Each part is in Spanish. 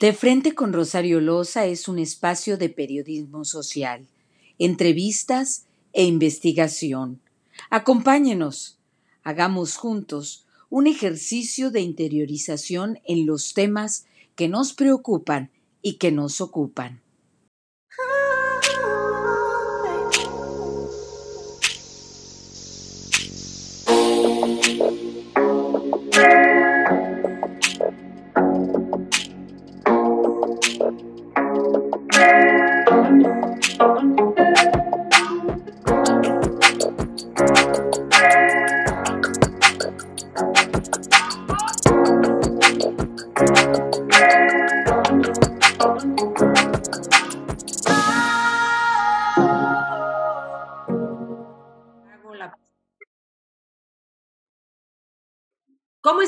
De Frente con Rosario Loza es un espacio de periodismo social, entrevistas e investigación. Acompáñenos, hagamos juntos un ejercicio de interiorización en los temas que nos preocupan y que nos ocupan.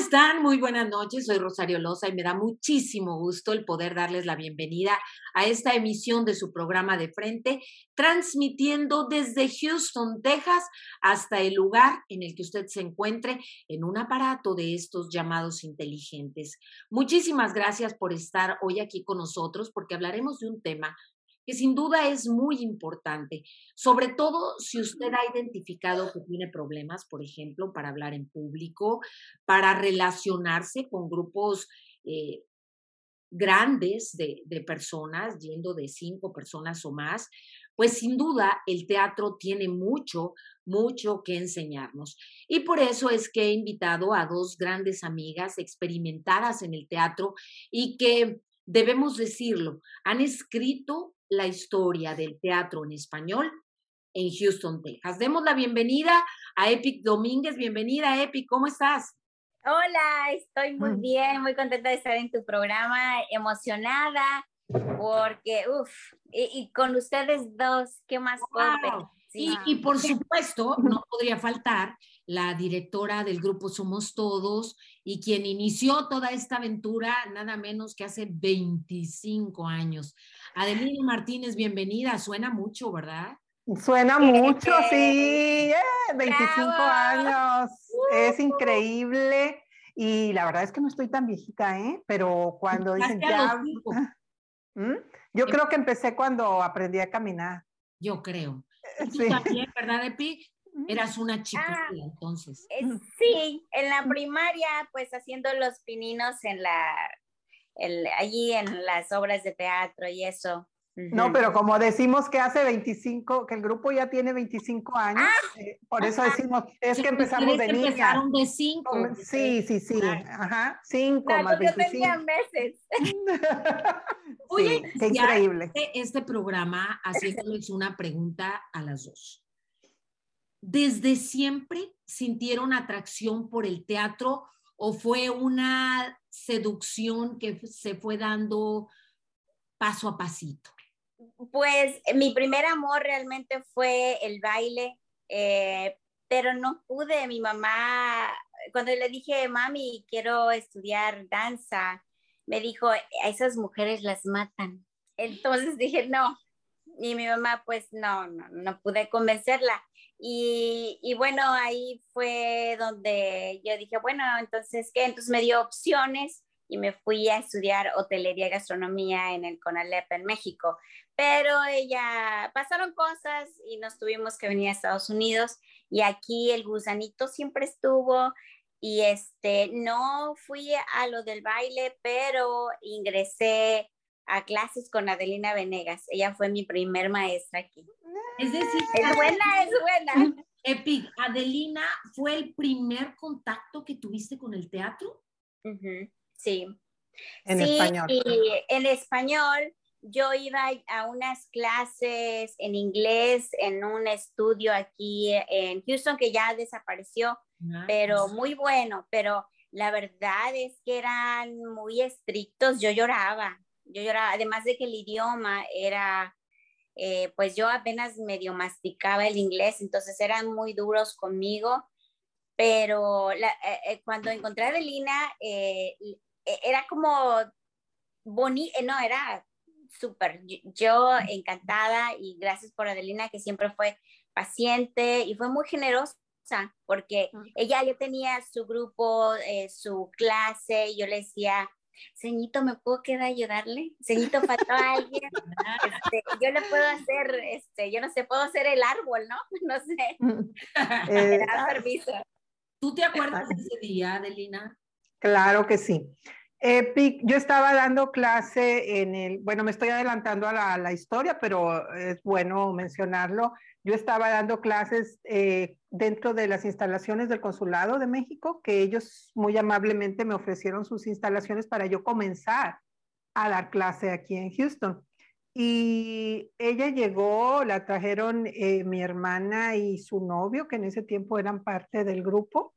Están? Muy buenas noches. Soy Rosario Loza y me da muchísimo gusto el poder darles la bienvenida a esta emisión de su programa de frente, transmitiendo desde Houston, Texas, hasta el lugar en el que usted se encuentre en un aparato de estos llamados inteligentes. Muchísimas gracias por estar hoy aquí con nosotros porque hablaremos de un tema que sin duda es muy importante, sobre todo si usted ha identificado que tiene problemas, por ejemplo, para hablar en público, para relacionarse con grupos eh, grandes de, de personas, yendo de cinco personas o más, pues sin duda el teatro tiene mucho, mucho que enseñarnos. Y por eso es que he invitado a dos grandes amigas experimentadas en el teatro y que, debemos decirlo, han escrito la historia del teatro en español en Houston, Texas. Demos la bienvenida a Epic Domínguez. Bienvenida, Epic, ¿cómo estás? Hola, estoy muy mm. bien, muy contenta de estar en tu programa, emocionada, porque, uff, y, con ustedes dos, ¿qué más wow. Y, y, por supuesto, no podría faltar la directora del grupo Somos Todos y quien inició toda esta aventura nada menos que hace 25 años. Adelina Martínez, bienvenida. Suena mucho, ¿verdad? Suena mucho, sí. 25 años. Es increíble. Y la verdad es que no estoy tan viejita, ¿eh? Pero cuando dicen ya... ¿Mm? Yo creo que empecé cuando aprendí a caminar. Yo creo. sí. también, ¿verdad, Epi? Eras una chica ah, entonces. Eh, sí, en la primaria, pues haciendo los pininos en la allí en las obras de teatro y eso. No, pero como decimos que hace 25, que el grupo ya tiene 25 años, ah, eh, por eso decimos, es que empezamos de niña. Empezaron de 5. Sí, sí, sí, ajá, 5 más 25. Yo tenía meses. Oye, qué increíble. Este programa haciéndoles una pregunta a las dos. ¿Desde siempre sintieron atracción por el teatro o fue una seducción que se fue dando paso a pasito? Pues mi primer amor realmente fue el baile, eh, pero no pude. Mi mamá, cuando le dije, mami, quiero estudiar danza, me dijo, a esas mujeres las matan. Entonces dije, no. Y mi mamá, pues no, no, no pude convencerla. Y, bueno, ahí fue donde yo dije, bueno, entonces, ¿qué? Entonces me dio opciones y me fui a estudiar hotelería y gastronomía en el CONALEP en México. Pero ella, pasaron cosas y nos tuvimos que venir a Estados Unidos y aquí el gusanito siempre estuvo y este, no fui a lo del baile, pero ingresé a clases con Adelina Venegas. Ella fue mi primer maestra aquí. Es decir, es buena, es buena. Epic, Adelina, ¿fue el primer contacto que tuviste con el teatro? Sí. En español. Y en español, yo iba a unas clases en inglés en un estudio aquí en Houston que ya desapareció, pero muy bueno, pero la verdad es que eran muy estrictos, yo lloraba, yo lloraba, además de que el idioma era eh, pues yo apenas medio masticaba el inglés, entonces eran muy duros conmigo, pero eh, eh, cuando encontré a Adelina, era como bonito, no, era súper, yo encantada y gracias por Adelina que siempre fue paciente y fue muy generosa porque ella ya tenía su grupo, su clase, y yo le decía, Ceñito, ¿me puedo quedar a ayudarle? Ceñito, faltó a alguien. Este, yo le puedo hacer, este, yo no sé, puedo hacer el árbol, ¿no? No sé. Eh, permiso. ¿Tú te acuerdas de ese día, Adelina? Claro que sí. Yo estaba dando clase en el, bueno, me estoy adelantando a la, historia, pero es bueno mencionarlo. Yo estaba dando clases eh, dentro de las instalaciones del Consulado de México, que ellos muy amablemente me ofrecieron sus instalaciones para yo comenzar a dar clase aquí en Houston. Y ella llegó, la trajeron eh, mi hermana y su novio, que en ese tiempo eran parte del grupo.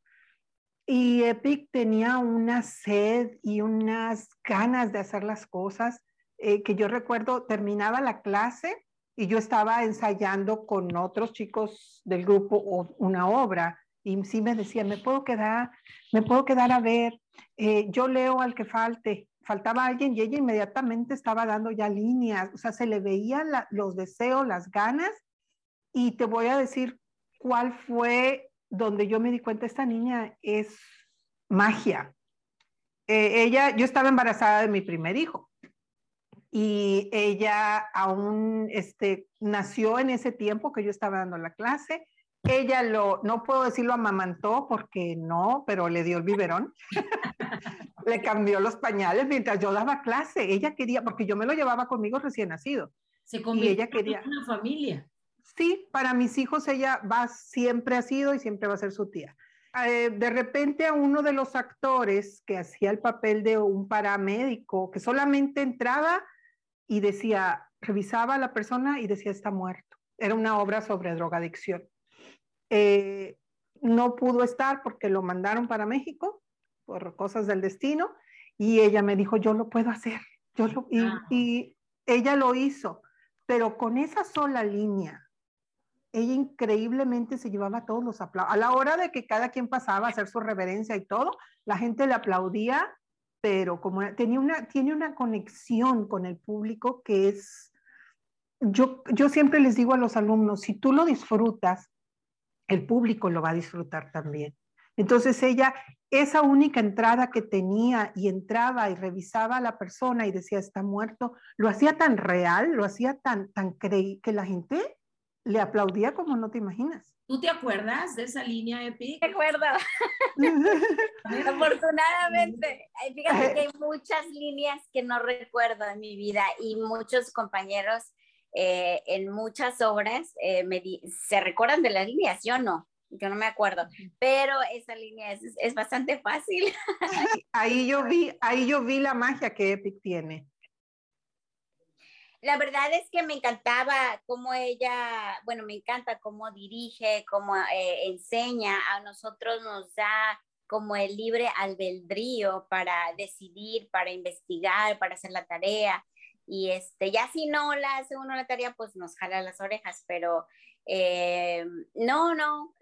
Y Epic tenía una sed y unas ganas de hacer las cosas eh, que yo recuerdo, terminaba la clase y yo estaba ensayando con otros chicos del grupo una obra y sí me decían, me puedo quedar, me puedo quedar a ver, eh, yo leo al que falte. Faltaba alguien y ella inmediatamente estaba dando ya líneas, o sea, se le veían los deseos, las ganas y te voy a decir cuál fue donde yo me di cuenta, esta niña es magia. Eh, ella, yo estaba embarazada de mi primer hijo y ella aún este, nació en ese tiempo que yo estaba dando la clase. Ella lo, no puedo decirlo amamantó porque no, pero le dio el biberón. le cambió los pañales mientras yo daba clase. Ella quería, porque yo me lo llevaba conmigo recién nacido. Se convirtió ella quería, en una familia. Sí, para mis hijos ella va, siempre ha sido y siempre va a ser su tía. Eh, de repente a uno de los actores que hacía el papel de un paramédico, que solamente entraba y decía, revisaba a la persona y decía está muerto. Era una obra sobre drogadicción. Eh, no pudo estar porque lo mandaron para México por cosas del destino y ella me dijo, yo lo puedo hacer. Yo y ella lo hizo, pero con esa sola línea ella increíblemente se llevaba todos los aplausos. A la hora de que cada quien pasaba a hacer su reverencia y todo, la gente le aplaudía, pero como tenía una, tiene una conexión con el público que es, yo, yo siempre les digo a los alumnos, si tú lo disfrutas, el público lo va a disfrutar también. Entonces ella, esa única entrada que tenía y entraba y revisaba a la persona y decía está muerto, lo hacía tan real, lo hacía tan, tan creí que la gente le aplaudía como no te imaginas. ¿Tú te acuerdas de esa línea, Epi? Me acuerdo. Afortunadamente. Fíjate que hay muchas líneas que no recuerdo en mi vida y muchos compañeros eh, en muchas obras eh, me se recuerdan de las líneas, yo no. Yo no me acuerdo, pero esa línea es, es bastante fácil. ahí yo vi, ahí yo vi la magia que Epic tiene. La verdad es que me encantaba cómo ella, bueno, me encanta cómo dirige, cómo eh, enseña, a nosotros nos da como el libre albedrío para decidir, para investigar, para hacer la tarea. Y este, ya si no la hace uno la tarea, pues nos jala las orejas, pero eh, no, no,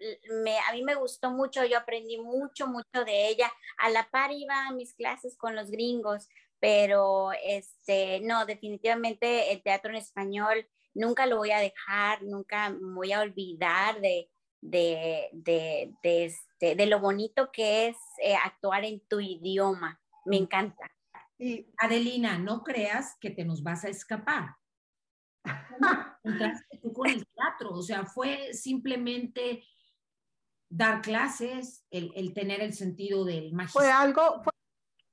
me, a mí me gustó mucho, yo aprendí mucho, mucho de ella. A la par iba a mis clases con los gringos, pero este, no, definitivamente el teatro en español nunca lo voy a dejar, nunca me voy a olvidar de, de, de, de, este, de lo bonito que es eh, actuar en tu idioma. Me mm. encanta. Y Adelina, no creas que te nos vas a escapar. Entraste tú con el teatro, o sea, fue simplemente dar clases, el, el tener el sentido del magisterio. Fue algo,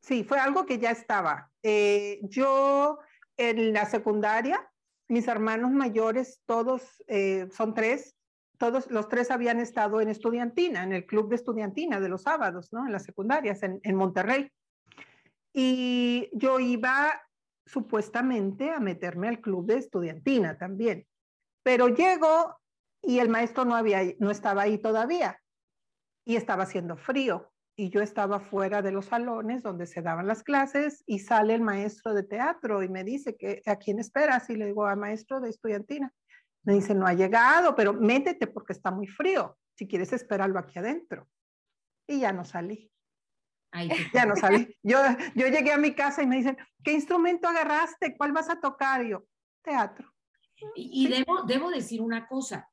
Sí, fue algo que ya estaba. Eh, yo en la secundaria, mis hermanos mayores, todos eh, son tres, todos los tres habían estado en estudiantina, en el club de estudiantina de los sábados, ¿no? En las secundarias, en, en Monterrey. Y yo iba supuestamente a meterme al club de estudiantina también. Pero llego y el maestro no, había, no estaba ahí todavía y estaba haciendo frío y yo estaba fuera de los salones donde se daban las clases y sale el maestro de teatro y me dice que a quién esperas y le digo a maestro de estudiantina. Me dice, no ha llegado, pero métete porque está muy frío. Si quieres esperarlo aquí adentro. Y ya no salí. ya no salí. Yo, yo llegué a mi casa y me dicen, ¿qué instrumento agarraste? ¿Cuál vas a tocar? Y yo, teatro. Y, y debo, debo decir una cosa.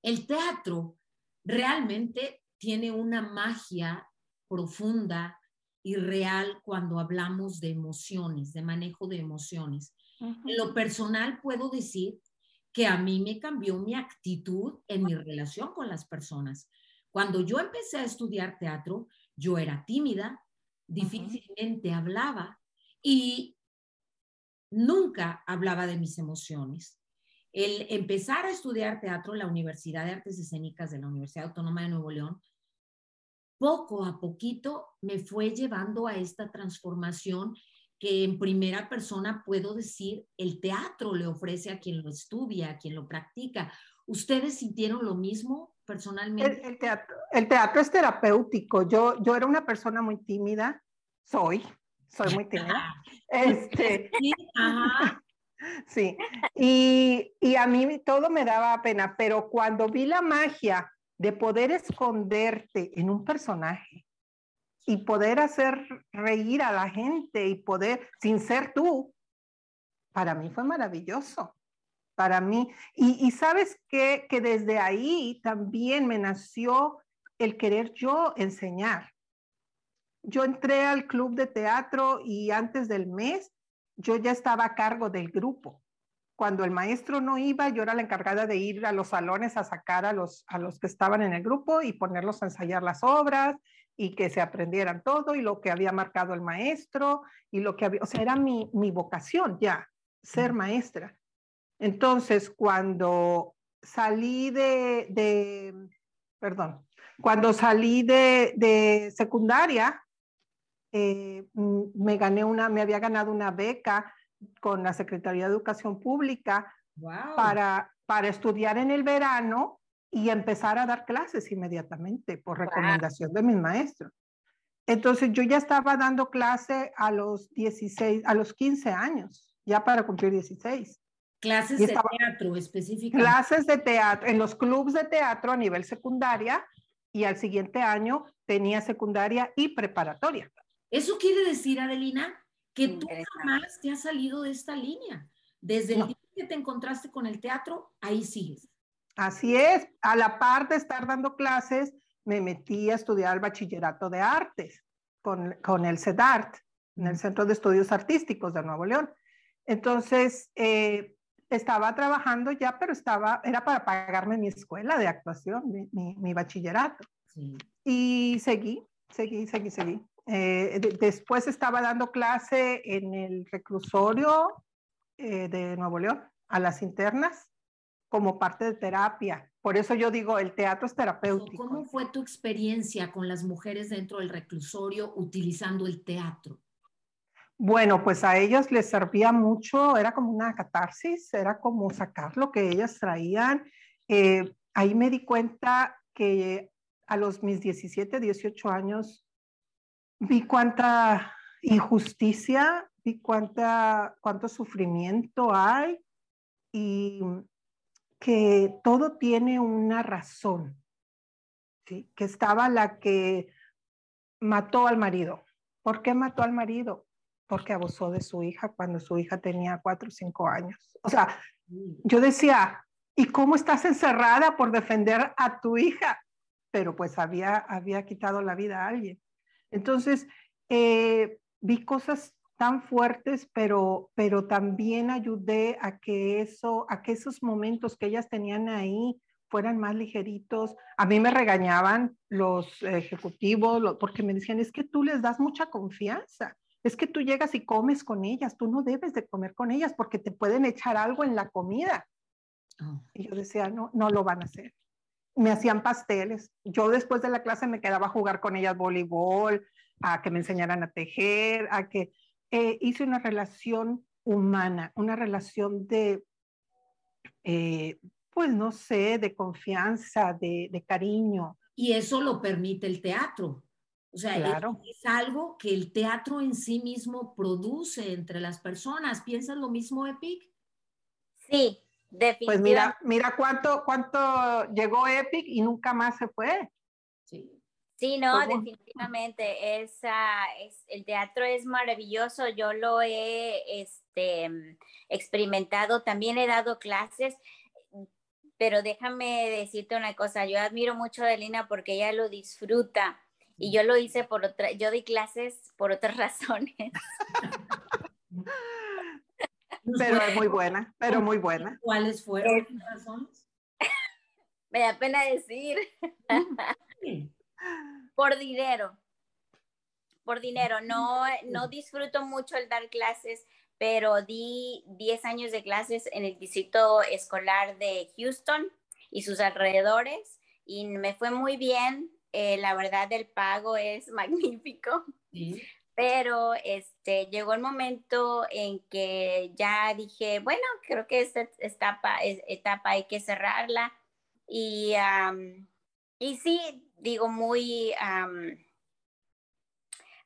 El teatro realmente tiene una magia profunda y real cuando hablamos de emociones, de manejo de emociones. En lo personal puedo decir que a mí me cambió mi actitud en mi relación con las personas. Cuando yo empecé a estudiar teatro, yo era tímida, difícilmente hablaba y nunca hablaba de mis emociones. El empezar a estudiar teatro en la Universidad de Artes Escénicas de la Universidad Autónoma de Nuevo León, poco a poquito me fue llevando a esta transformación que en primera persona puedo decir, el teatro le ofrece a quien lo estudia, a quien lo practica. ¿Ustedes sintieron lo mismo personalmente? El, teatro, el teatro es terapéutico. Yo, yo era una persona muy tímida, soy, soy muy tímida. este, sí, ajá. sí. Y, y a mí todo me daba pena, pero cuando vi la magia de poder esconderte en un personaje, y poder hacer reír a la gente y poder, sin ser tú, para mí fue maravilloso. Para mí, y, sabes qué? que desde ahí también me nació el querer yo enseñar. Yo entré al club de teatro y antes del mes yo ya estaba a cargo del grupo. Cuando el maestro no iba, yo era la encargada de ir a los salones a sacar a los, a los que estaban en el grupo y ponerlos a ensayar las obras y que se aprendieran todo y lo que había marcado el maestro y lo que había, o sea, era mi, mi vocación ya, ser maestra. Entonces, cuando salí de, de perdón, cuando salí de, de secundaria, eh, me gané una, me había ganado una beca con la Secretaría de Educación Pública para, para estudiar en el verano y empezar a dar clases inmediatamente por recomendación de mis maestros. Entonces yo ya estaba dando clase a los 16, a los 15 años, ya para cumplir 16. Clases de teatro específicamente. Clases de teatro, en los clubes de teatro a nivel secundaria y al siguiente año tenía secundaria y preparatoria. Eso quiere decir, Adelina, que tú jamás te has salido de esta línea. Desde el día que te encontraste con el teatro, ahí sigues. Así es, a la par de estar dando clases, me metí a estudiar el bachillerato de artes con, con el CEDART, en el Centro de Estudios Artísticos de Nuevo León. Entonces, eh, estaba trabajando ya, pero estaba, era para pagarme mi escuela de actuación, mi, mi, bachillerato. Y seguí, seguí, seguí, seguí. Eh, después estaba dando clase en el reclusorio eh, de Nuevo León, a las internas, como parte de terapia. Por eso yo digo, el teatro es terapéutico. ¿Cómo fue tu experiencia con las mujeres dentro del reclusorio utilizando el teatro? Bueno, pues a ellas les servía mucho, era como una catarsis, era como sacar lo que ellas traían. Eh, ahí me di cuenta que a los mis 17, 18 años vi cuánta injusticia, vi cuánta, cuánto sufrimiento hay y que todo tiene una razón, ¿sí? que estaba la que mató al marido. ¿Por qué mató al marido? Porque abusó de su hija cuando su hija tenía cuatro o cinco años. O sea, yo decía, ¿y cómo estás encerrada por defender a tu hija? Pero pues había, había quitado la vida a alguien. Entonces, eh, vi cosas tan fuertes, pero, pero también ayudé a que eso, a que esos momentos que ellas tenían ahí fueran más ligeritos. A mí me regañaban los ejecutivos porque me decían, es que tú les das mucha confianza. Es que tú llegas y comes con ellas, tú no debes de comer con ellas porque te pueden echar algo en la comida. Oh. Y yo decía, no, no lo van a hacer. Me hacían pasteles. Yo después de la clase me quedaba a jugar con ellas voleibol, a que me enseñaran a tejer, a que eh, hice una relación humana, una relación de, eh, pues no sé, de confianza, de, cariño. Y eso lo permite el teatro. O sea, es, algo que el teatro en sí mismo produce entre las personas. ¿Piensas lo mismo, Epic? Sí. Pues mira, mira cuánto, cuánto llegó Epic y nunca más se fue. Sí. Sí, no, definitivamente. Es, es, el teatro es maravilloso. Yo lo he este, experimentado. También he dado clases. Pero déjame decirte una cosa. Yo admiro mucho a Elena porque ella lo disfruta. Y yo lo hice por otra, yo di clases por otras razones. pero es muy buena, pero muy buena. ¿Cuáles fueron las razones? Me da pena decir. por dinero. Por dinero. No, no disfruto mucho el dar clases, pero di 10 años de clases en el distrito escolar de Houston y sus alrededores y me fue muy bien. Eh, la verdad, el pago es magnífico. Pero este, llegó el momento en que ya dije, bueno, creo que esta etapa, hay que cerrarla. Y, y sí, digo, muy,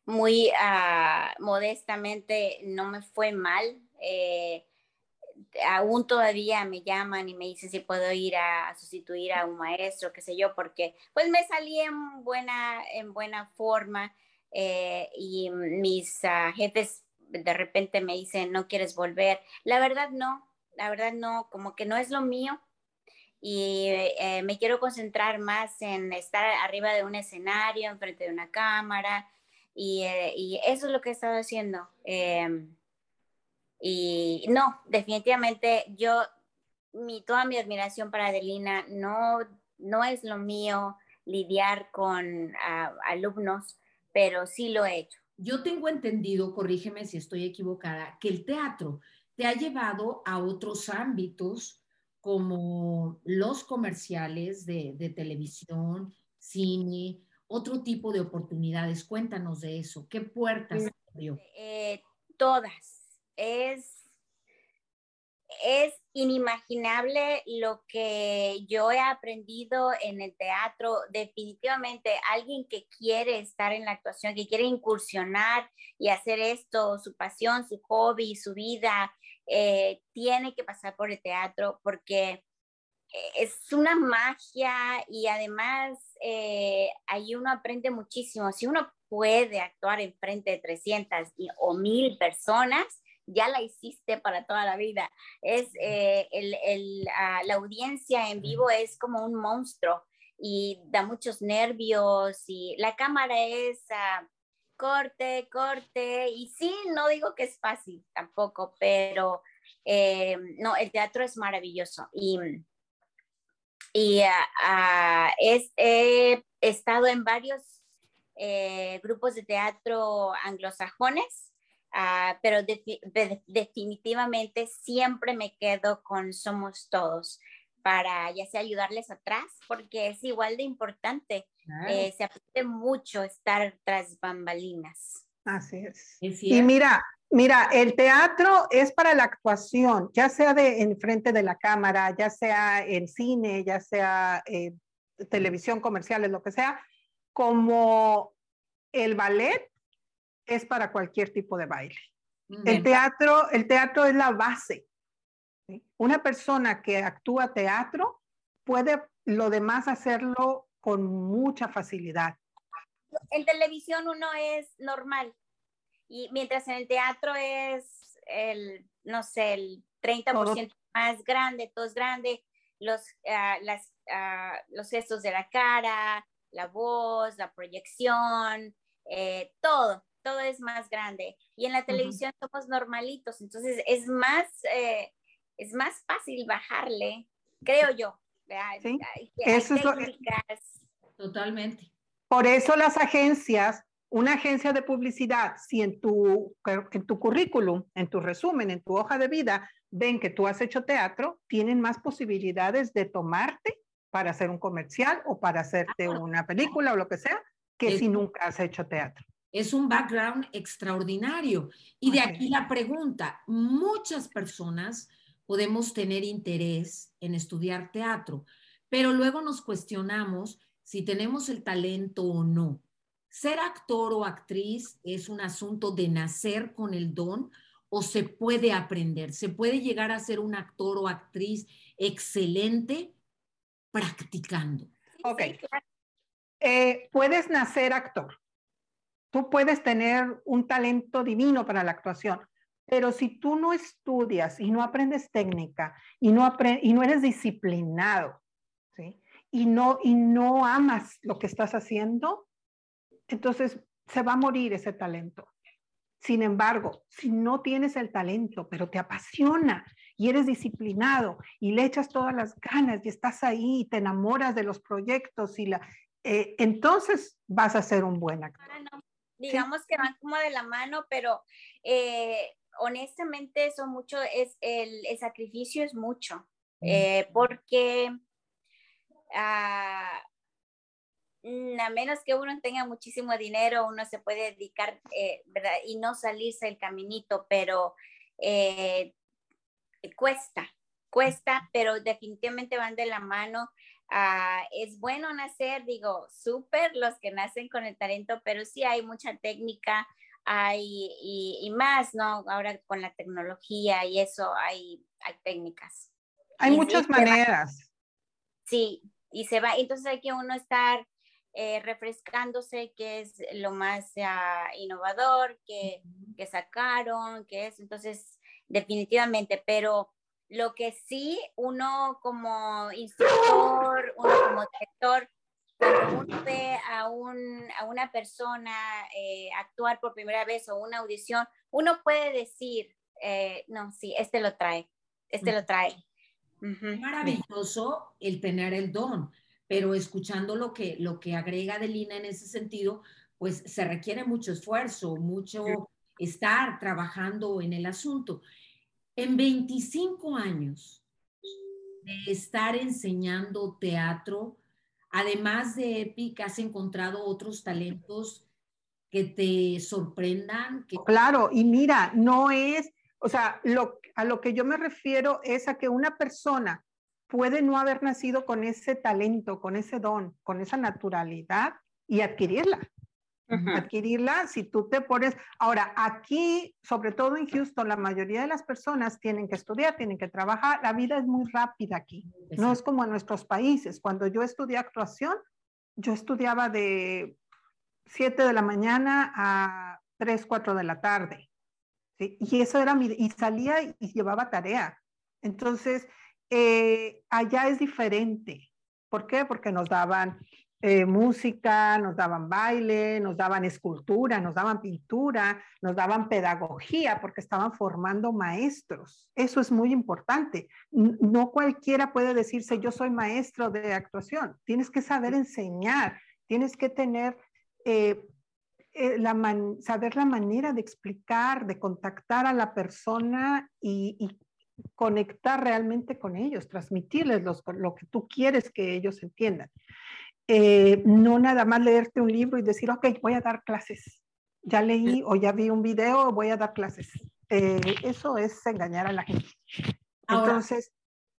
muy ah, modestamente, no me fue mal. Eh, aún todavía me llaman y me dicen si puedo ir a, sustituir a un maestro, qué sé yo, porque pues me salí en buena, en buena forma eh, y mis ah, jefes de repente me dicen, no quieres volver. La verdad no, la verdad no, como que no es lo mío y eh, me quiero concentrar más en estar arriba de un escenario, enfrente de una cámara y, eh, y eso es lo que he estado haciendo. Em, y no, definitivamente yo, mi, toda mi admiración para Adelina, no, no es lo mío lidiar con alumnos, pero sí lo he hecho. Yo tengo entendido, corrígeme si estoy equivocada, que el teatro te ha llevado a otros ámbitos como los comerciales de, de televisión, cine, otro tipo de oportunidades. Cuéntanos de eso. ¿Qué puertas abrió? Eh, todas es, es inimaginable lo que yo he aprendido en el teatro. Definitivamente, alguien que quiere estar en la actuación, que quiere incursionar y hacer esto, su pasión, su hobby, su vida, eh, tiene que pasar por el teatro porque es una magia y además eh, ahí uno aprende muchísimo. Si uno puede actuar en frente de 300 o 1000 personas, ya la hiciste para toda la vida. Es eh, ah, la audiencia en vivo es como un monstruo y da muchos nervios y la cámara es ah, corte, corte y sí, no digo que es fácil tampoco, pero eh, no, el teatro es maravilloso y, y ah, he estado en varios eh, grupos de teatro anglosajones Ah, pero definitivamente siempre me quedo con Somos Todos para ya sea ayudarles atrás, porque es igual de importante. Eh, se aprende mucho estar tras bambalinas. Así es. y mira, mira, el teatro es para la actuación, ya sea de en frente de la cámara, ya sea en cine, ya sea eh, televisión, comerciales, lo que sea, como el ballet es para cualquier tipo de baile. El teatro, el teatro es la base. Una persona que actúa teatro puede lo demás hacerlo con mucha facilidad. En televisión uno es normal y mientras en el teatro es el, no sé, el 30% más grande, todo es grande, los, ah, las, ah, los gestos de la cara, la voz, la proyección, eh, todo todo es más grande. Y en la televisión somos normalitos, entonces es más, eh, es más fácil bajarle, creo yo. ¿Sí? Eso es Totalmente. Por eso las agencias, una agencia de publicidad, si en tu, en tu currículum, en tu resumen, en tu hoja de vida, ven que tú has hecho teatro, tienen más posibilidades de tomarte para hacer un comercial o para hacerte una película o lo que sea, que si nunca has hecho teatro. Es un background extraordinario. Y de aquí la pregunta, muchas personas podemos tener interés en estudiar teatro, pero luego nos cuestionamos si tenemos el talento o no. ¿Ser actor o actriz es un asunto de nacer con el don o se puede aprender? ¿Se puede llegar a ser un actor o actriz excelente practicando? Ok. Eh, puedes nacer actor. Tú puedes tener un talento divino para la actuación, pero si tú no estudias y no aprendes técnica y no, y no eres disciplinado, ¿sí? y, no, y no amas lo que estás haciendo, entonces se va a morir ese talento. Sin embargo, si no tienes el talento, pero te apasiona y eres disciplinado y le echas todas las ganas y estás ahí y te enamoras de los proyectos y la, eh, entonces vas a ser un buen actor. Digamos que van como de la mano, pero eh, honestamente eso mucho es el, sacrificio es mucho, eh, porque ah, mm, a menos que uno tenga muchísimo dinero, uno se puede dedicar, ¿verdad? Y no salirse el caminito, pero cuesta, cuesta, pero definitivamente van de la mano. Ah, es bueno nacer, digo, súper los que nacen con el talento, pero sí hay mucha técnica, hay y, más, ¿no? Ahora con la tecnología y eso hay, hay técnicas. Hay muchas maneras. sí, y se va, entonces hay que uno estar eh, refrescándose, que es lo más ah, innovador que, que sacaron, que es, entonces, definitivamente, pero lo que sí, uno como instructor, uno como director, cuando uno ve a, un, a una persona eh, actuar por primera vez o una audición, uno puede decir, eh, no, sí, este lo trae, este lo trae. Maravilloso el tener el don, pero escuchando lo que, lo que agrega Delina en ese sentido, pues se requiere mucho esfuerzo, mucho estar trabajando en el asunto. En 25 años de estar enseñando teatro, además de Epic, ¿has encontrado otros talentos que te sorprendan? Que... Claro, y mira, no es, o sea, lo, a lo que yo me refiero es a que una persona puede no haber nacido con ese talento, con ese don, con esa naturalidad y adquirirla adquirirla si tú te pones. Ahora, aquí, sobre todo en Houston, la mayoría de las personas tienen que estudiar, tienen que trabajar. La vida es muy rápida aquí. No es como en nuestros países. Cuando yo estudié actuación, yo estudiaba de 7 de la mañana a 3, 4 de la tarde. Y eso era mi. Y salía y llevaba tarea. Entonces, eh, allá es diferente. ¿Por qué? Porque nos daban eh, música, nos daban baile, nos daban escultura, nos daban pintura, nos daban pedagogía, porque estaban formando maestros. Eso es muy importante. No cualquiera puede decirse yo soy maestro de actuación. Tienes que saber enseñar, tienes que tener, eh, eh, la saber la manera de explicar, de contactar a la persona y, conectar realmente con ellos, transmitirles lo que tú quieres que ellos entiendan. Eh, no nada más leerte un libro y decir, ok, voy a dar clases. Ya leí o ya vi un video, voy a dar clases. Eh, eso es engañar a la gente. Entonces,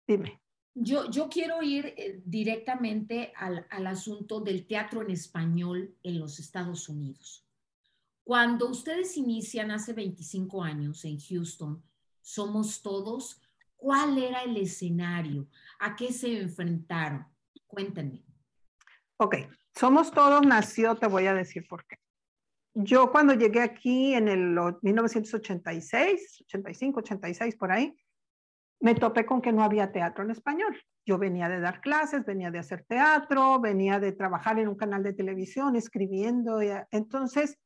dime. Yo, yo quiero ir eh, directamente al, al asunto del teatro en español en los Estados Unidos. Cuando ustedes inician hace 25 años en Houston, Somos Todos, ¿cuál era el escenario? ¿A qué se enfrentaron? Cuéntenme. Ok, Somos Todos nació, te voy a decir por qué. Yo cuando llegué aquí en el 1986, 85, 86, por ahí, me topé con que no había teatro en español. Yo venía de dar clases, venía de hacer teatro, venía de trabajar en un canal de televisión, escribiendo. entonces,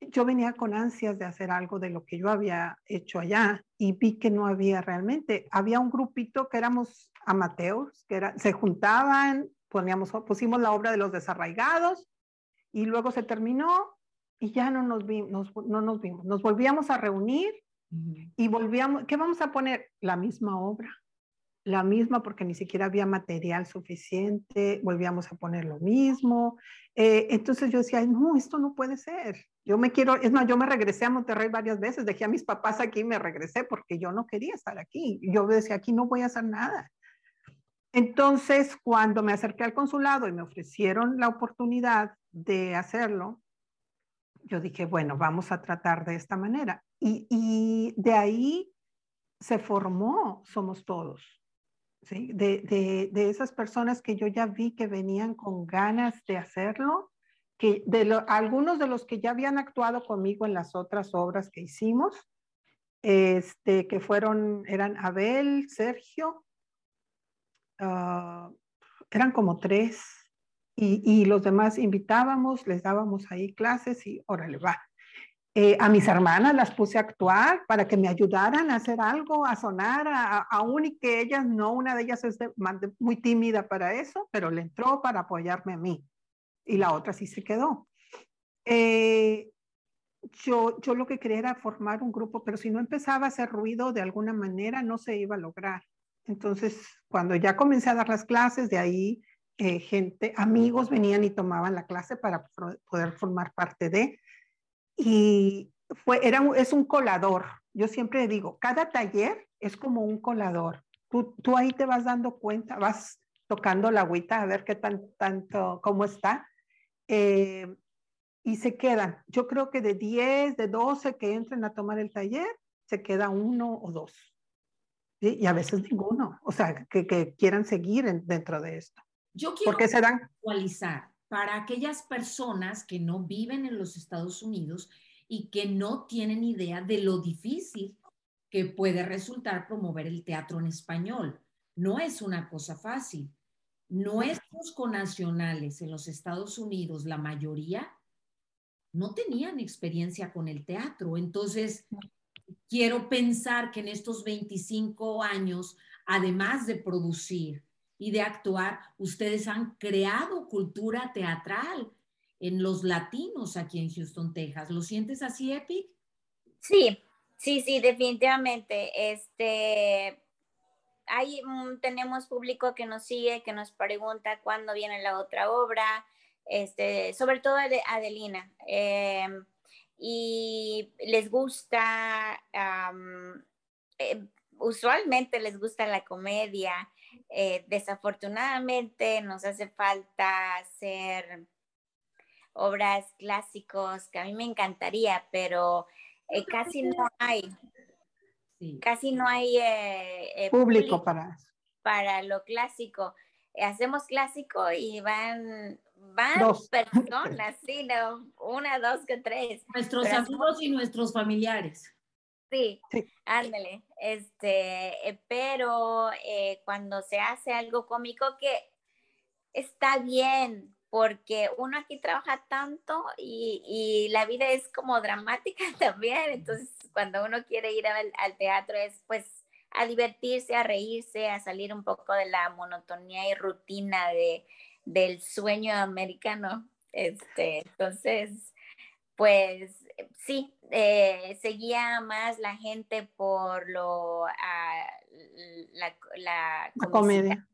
yo venía con ansias de hacer algo de lo que yo había hecho allá y vi que no había realmente. Había un grupito que éramos amateurs, que era, se juntaban, poníamos, pusimos la obra de los desarraigados y luego se terminó y ya no nos, vimos, no nos vimos. Nos volvíamos a reunir y volvíamos, ¿qué vamos a poner? La misma obra, la misma porque ni siquiera había material suficiente, volvíamos a poner lo mismo. Eh, entonces yo decía, no, esto no puede ser. Yo me quiero, es más, yo me regresé a Monterrey varias veces, dejé a mis papás aquí y me regresé porque yo no quería estar aquí. Yo decía, aquí no voy a hacer nada. Entonces, cuando me acerqué al consulado y me ofrecieron la oportunidad de hacerlo, yo dije, bueno, vamos a tratar de esta manera. Y, de ahí se formó Somos Todos. De, esas personas que yo ya vi que venían con ganas de hacerlo, que de algunos de los que ya habían actuado conmigo en las otras obras que hicimos, este, que fueron, eran Abel, Sergio, Ah, eran como tres, y, los demás invitábamos, les dábamos ahí clases y órale, va. Eh, a mis hermanas las puse a actuar para que me ayudaran a hacer algo, a sonar, aún y que ellas no, una de ellas es muy tímida para eso, pero le entró para apoyarme a mí y la otra sí se quedó. Eh, yo, yo lo que quería era formar un grupo, pero si no empezaba a hacer ruido de alguna manera, no se iba a lograr. Entonces, cuando ya comencé a dar las clases, de ahí eh, gente, amigos venían y tomaban la clase para poder formar parte de. Y fue, era, es un colador. Yo siempre digo, cada taller es como un colador. Tú, tú ahí te vas dando cuenta, vas tocando la agüita a ver qué tan, tanto, cómo está. Eh, y se quedan. Yo creo que de 10, de 12 que entren a tomar el taller, se queda uno o dos. Y a veces ninguno. O sea, que, que quieran seguir dentro de esto. Yo quiero actualizar para aquellas personas que no viven en los Estados Unidos y que no tienen idea de lo difícil que puede resultar promover el teatro en español. No es una cosa fácil. Nuestros conacionales en los Estados Unidos, la mayoría, no tenían experiencia con el teatro. Entonces, quiero pensar que en estos 25 años, además de producir, y de actuar, ustedes han creado cultura teatral en los latinos aquí en Houston, Texas. ¿Lo sientes así, Epic? Sí, sí, sí, definitivamente. Este, ahí tenemos público que nos sigue, que nos pregunta cuándo viene la otra obra, este, sobre todo Adelina. Em, y les gusta, eh, usualmente les gusta la comedia. Eh, desafortunadamente nos hace falta hacer obras clásicos que a mí me encantaría, pero eh, casi no hay. Casi no hay eh, público, para para lo clásico. hacemos clásico y van van personas, sí, no, una, dos, que tres. Nuestros amigos y nuestros familiares. Sí, ándale. Este, eh, pero eh, cuando se hace algo cómico que está bien, porque uno aquí trabaja tanto y, la vida es como dramática también. Entonces, cuando uno quiere ir al, teatro es pues a divertirse, a reírse, a salir un poco de la monotonía y rutina de, del sueño americano. Este, entonces, pues sí, eh, seguía más la gente por lo, ah, la, comedia.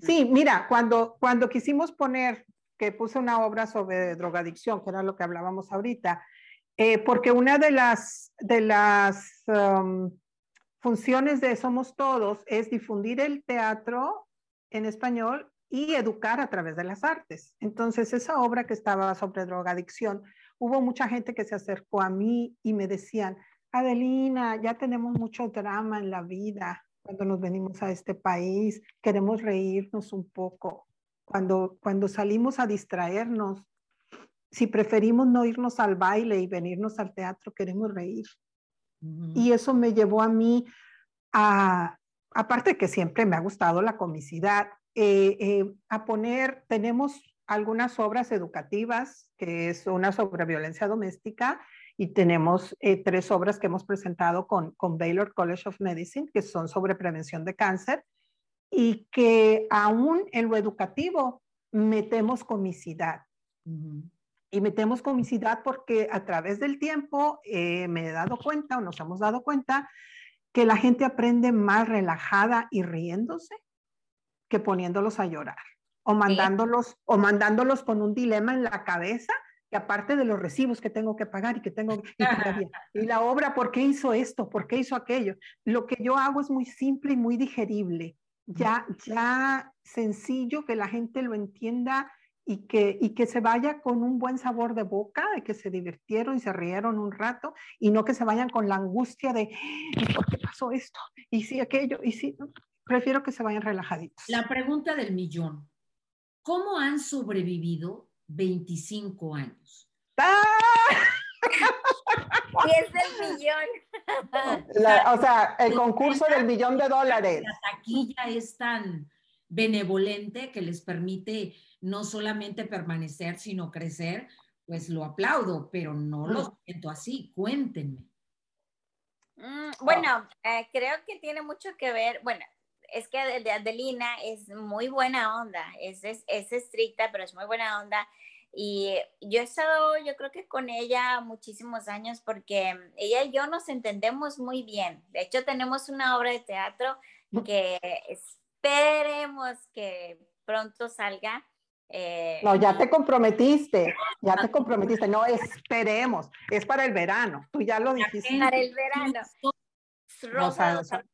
Sí, mira, cuando, cuando quisimos poner, que puse una obra sobre drogadicción, que era lo que hablábamos ahorita, eh, porque una de las, de las um, funciones de Somos Todos es difundir el teatro en español y educar a través de las artes. Entonces, esa obra que estaba sobre drogadicción, hubo mucha gente que se acercó a mí y me decían, Adelina, ya tenemos mucho drama en la vida cuando nos venimos a este país, queremos reírnos un poco. Cuando, cuando salimos a distraernos, si preferimos no irnos al baile y venirnos al teatro, queremos reír. Y eso me llevó a mí a, aparte que siempre me ha gustado la comicidad, eh, eh, a poner, tenemos algunas obras educativas, que es una sobre violencia doméstica, y tenemos eh, tres obras que hemos presentado con, con Baylor College of Medicine, que son sobre prevención de cáncer, y que aún en lo educativo metemos comicidad. Y metemos comicidad porque a través del tiempo eh, me he dado cuenta o nos hemos dado cuenta que la gente aprende más relajada y riéndose que poniéndolos a llorar o mandándolos, o mandándolos con un dilema en la cabeza, que aparte de los recibos que tengo que pagar y que tengo, y, la obra, ¿por qué hizo esto? ¿Por qué hizo aquello? Lo que yo hago es muy simple y muy digerible, ya, ya sencillo, que la gente lo entienda y que, y que se vaya con un buen sabor de boca, de que se divirtieron y se rieron un rato, y no que se vayan con la angustia de, ¿por qué pasó esto? Y si aquello, y si, prefiero que se vayan relajaditos. La pregunta del millón. ¿Cómo han sobrevivido 25 años? ¡Ah! Y es del millón. o sea, el concurso del millón de dólares. La taquilla es tan, benevolente que les permite no solamente permanecer, sino crecer, pues lo aplaudo, pero no lo siento así. Cuéntenme. Mm, bueno, eh, creo que tiene mucho que ver, bueno, es que Adelina es muy buena onda, es, es, es, estricta, pero es muy buena onda. Y yo he estado, yo creo que con ella muchísimos años porque ella y yo nos entendemos muy bien. De hecho, tenemos una obra de teatro que esperemos que pronto salga. Eh, no, ya te comprometiste, ya te comprometiste. No, esperemos, es para el verano, tú ya lo dijiste. Para el verano. Rosa,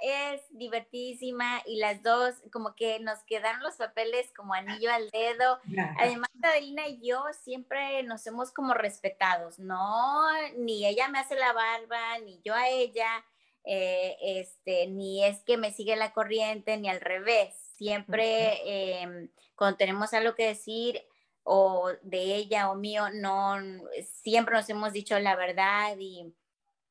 Es divertidísima y las dos como que nos quedaron los papeles como anillo al dedo. Además, Adelina y yo siempre nos hemos como respetados, ¿no? Ni ella me hace la barba, ni yo a ella, eh, este, ni es que me sigue la corriente, ni al revés. Siempre em, cuando tenemos algo que decir o de ella o mío, no, siempre nos hemos dicho la verdad y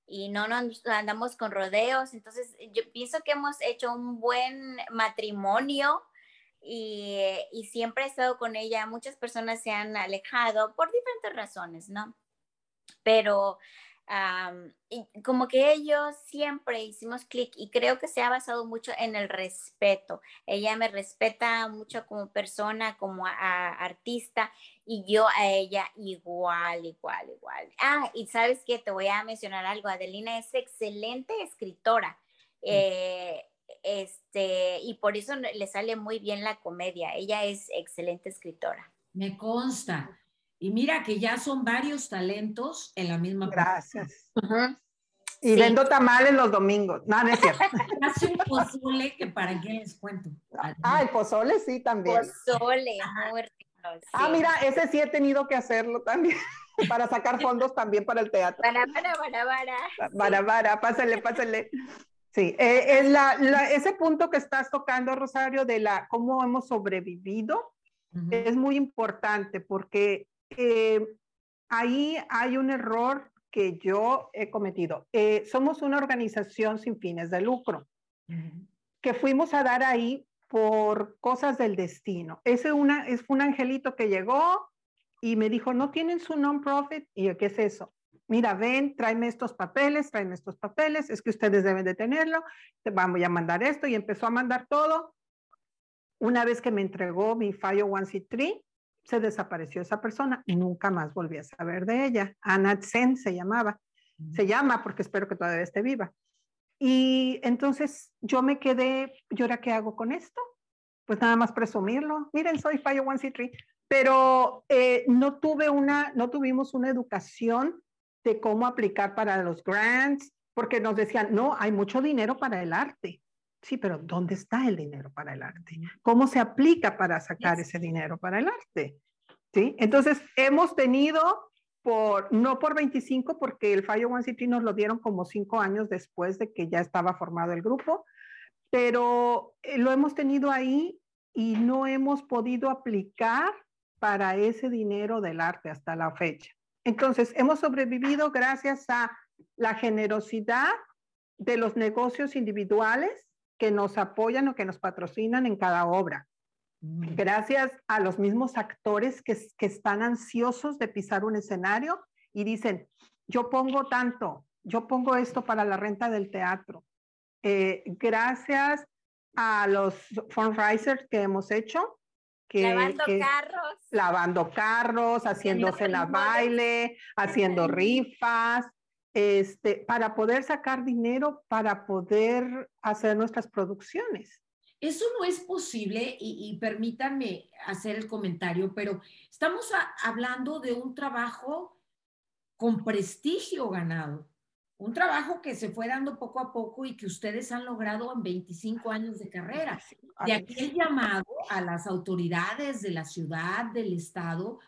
y no nos andamos con rodeos. Entonces, yo pienso que hemos hecho un buen matrimonio y, y, siempre he estado con ella. Muchas personas se han alejado por diferentes razones, ¿no? Pero y como que ellos siempre hicimos clic y creo que se ha basado mucho en el respeto. Ella me respeta mucho como persona, como artista y yo a ella igual, igual, igual. Ah, y sabes que te voy a mencionar algo. Adelina es excelente escritora. Eh, este, y por eso le sale muy bien la comedia. Ella es excelente escritora. Me consta. Y mira que ya son varios talentos en la misma. Gracias. Y vendo tamales los domingos. No, no es cierto. Hace un pozole que para qué les cuento. Ah, el pozole sí también. Pozole, muy Ah, mira, ese sí he tenido que hacerlo también. para sacar fondos también para el teatro. Para, para, para, para. Para, para, pásale, pásale. Sí, eh, es la, ese punto que estás tocando, Rosario, de la cómo hemos sobrevivido, es muy importante porque eh, ahí hay un error que yo he cometido. Eh, somos una organización sin fines de lucro, que fuimos a dar ahí por cosas del destino. Ese una, es un angelito que llegó y me dijo, ¿no tienen su non-profit? Y yo, ¿qué es eso? Mira, ven, tráeme estos papeles, tráeme estos papeles, es que ustedes deben de tenerlo, te vamos a mandar esto y empezó a mandar todo. Una vez que me entregó mi Fire One c 3 se desapareció esa persona y nunca más volví a saber de ella. Ana Tsen se llamaba. Se llama porque espero que todavía esté viva. Y entonces yo me quedé, ¿yo ahora qué hago con esto? Pues nada más presumirlo. Miren, soy Fire One C3. Pero eh, no tuve una, no tuvimos una educación de cómo aplicar para los grants, porque nos decían, no, hay mucho dinero para el arte. Sí, pero ¿dónde está el dinero para el arte? ¿Cómo se aplica para sacar ese dinero para el arte? ¿Sí? Entonces, hemos tenido por, no por 25, porque el Fallo One City nos lo dieron como cinco años después de que ya estaba formado el grupo, pero eh, lo hemos tenido ahí y no hemos podido aplicar para ese dinero del arte hasta la fecha. Entonces, hemos sobrevivido gracias a la generosidad de los negocios individuales que nos apoyan o que nos patrocinan en cada obra. Mm. Gracias a los mismos actores que, que están ansiosos de pisar un escenario y dicen, yo pongo tanto, yo pongo esto para la renta del teatro. Eh, gracias a los fundraisers que hemos hecho. Que, lavando carros. Lavando carros, haciéndose la baile, haciendo rifas, este, para poder sacar dinero, para poder hacer nuestras producciones. Eso no es posible y, permítanme hacer el comentario, pero estamos hablando de un trabajo con prestigio ganado, un trabajo que se fue dando poco a poco y que ustedes han logrado en 25 años de carrera. De aquí el llamado a las autoridades de la ciudad, del estado,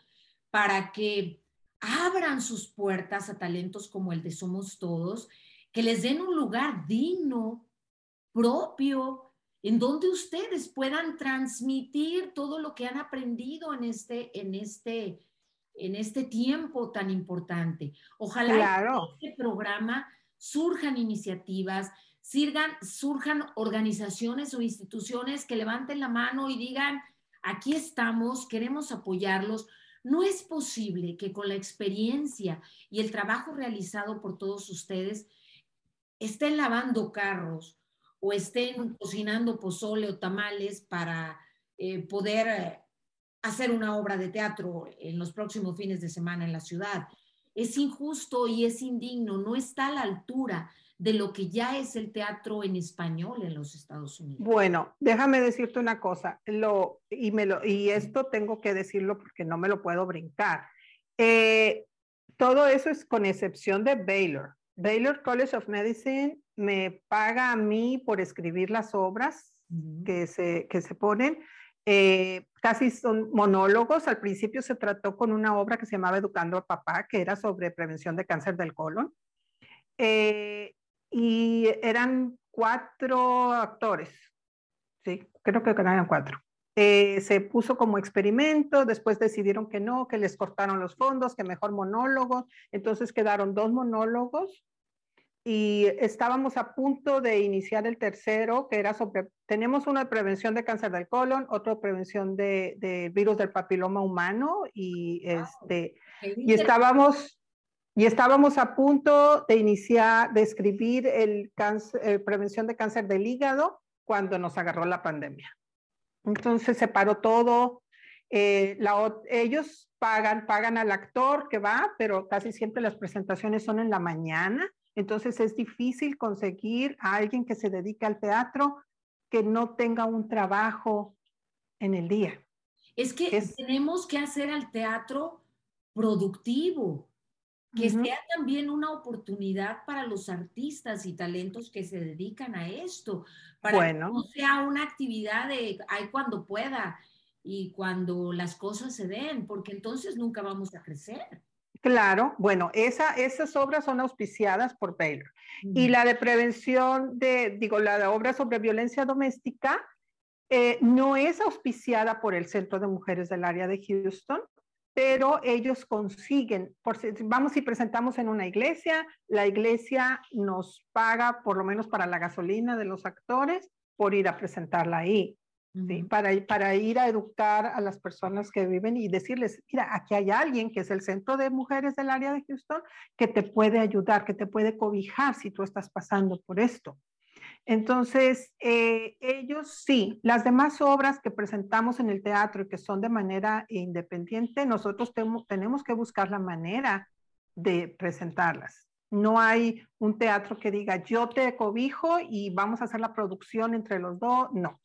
para que abran sus puertas a talentos como el de Somos Todos, que les den un lugar digno, propio, en donde ustedes puedan transmitir todo lo que han aprendido en este, en este, en este tiempo tan importante. Ojalá en este programa surjan iniciativas, surjan organizaciones o instituciones que levanten la mano y digan, aquí estamos, queremos apoyarlos. No es posible que con la experiencia y el trabajo realizado por todos ustedes estén lavando carros o estén cocinando pozole o tamales para eh, poder eh, hacer una obra de teatro en los próximos fines de semana en la ciudad. Es injusto y es indigno, no está a la altura de lo que ya es el teatro en español en los Estados Unidos. Bueno, déjame decirte una cosa, lo, y, me lo, y esto tengo que decirlo porque no me lo puedo brincar. Eh, todo eso es con excepción de Baylor. Baylor College of Medicine me paga a mí por escribir las obras que, se, que se ponen. Eh, casi son monólogos. Al principio se trató con una obra que se llamaba Educando a Papá, que era sobre prevención de cáncer del colon. Eh, y eran cuatro actores. Sí, creo que eran cuatro. Eh, se puso como experimento, después decidieron que no, que les cortaron los fondos, que mejor monólogos, entonces quedaron dos monólogos y estábamos a punto de iniciar el tercero, que era sobre, tenemos una prevención de cáncer del colon, otra prevención de, de virus del papiloma humano y, este, y estábamos... Y estábamos a punto de iniciar, de escribir el cáncer, prevención de cáncer del hígado cuando nos agarró la pandemia. Entonces se paró todo. Eh, la, ellos pagan, pagan al actor que va, pero casi siempre las presentaciones son en la mañana. Entonces es difícil conseguir a alguien que se dedique al teatro que no tenga un trabajo en el día. Es que tenemos que hacer al teatro productivo, que sea también una oportunidad para los artistas y talentos que se dedican a esto, para que no sea una actividad de hay cuando pueda y cuando las cosas se den, porque entonces nunca vamos a crecer. Claro, bueno, esa, esas obras son auspiciadas por Baylor. Y la de prevención de, digo, la de obra sobre violencia doméstica eh, no es auspiciada por el Centro de Mujeres del área de Houston, pero ellos consiguen, por, vamos y presentamos en una iglesia, la iglesia nos paga por lo menos para la gasolina de los actores por ir a presentarla ahí. ¿sí? para, para ir a educar a las personas que viven y decirles, mira, aquí hay alguien que es el Centro de Mujeres del área de Houston que te puede ayudar, que te puede cobijar si tú estás pasando por esto. Entonces, eh, ellos sí, las demás obras que presentamos en el teatro y que son de manera independiente, nosotros tenemos que buscar la manera de presentarlas. No hay un teatro que diga, yo te cobijo y vamos a hacer la producción entre los dos. No,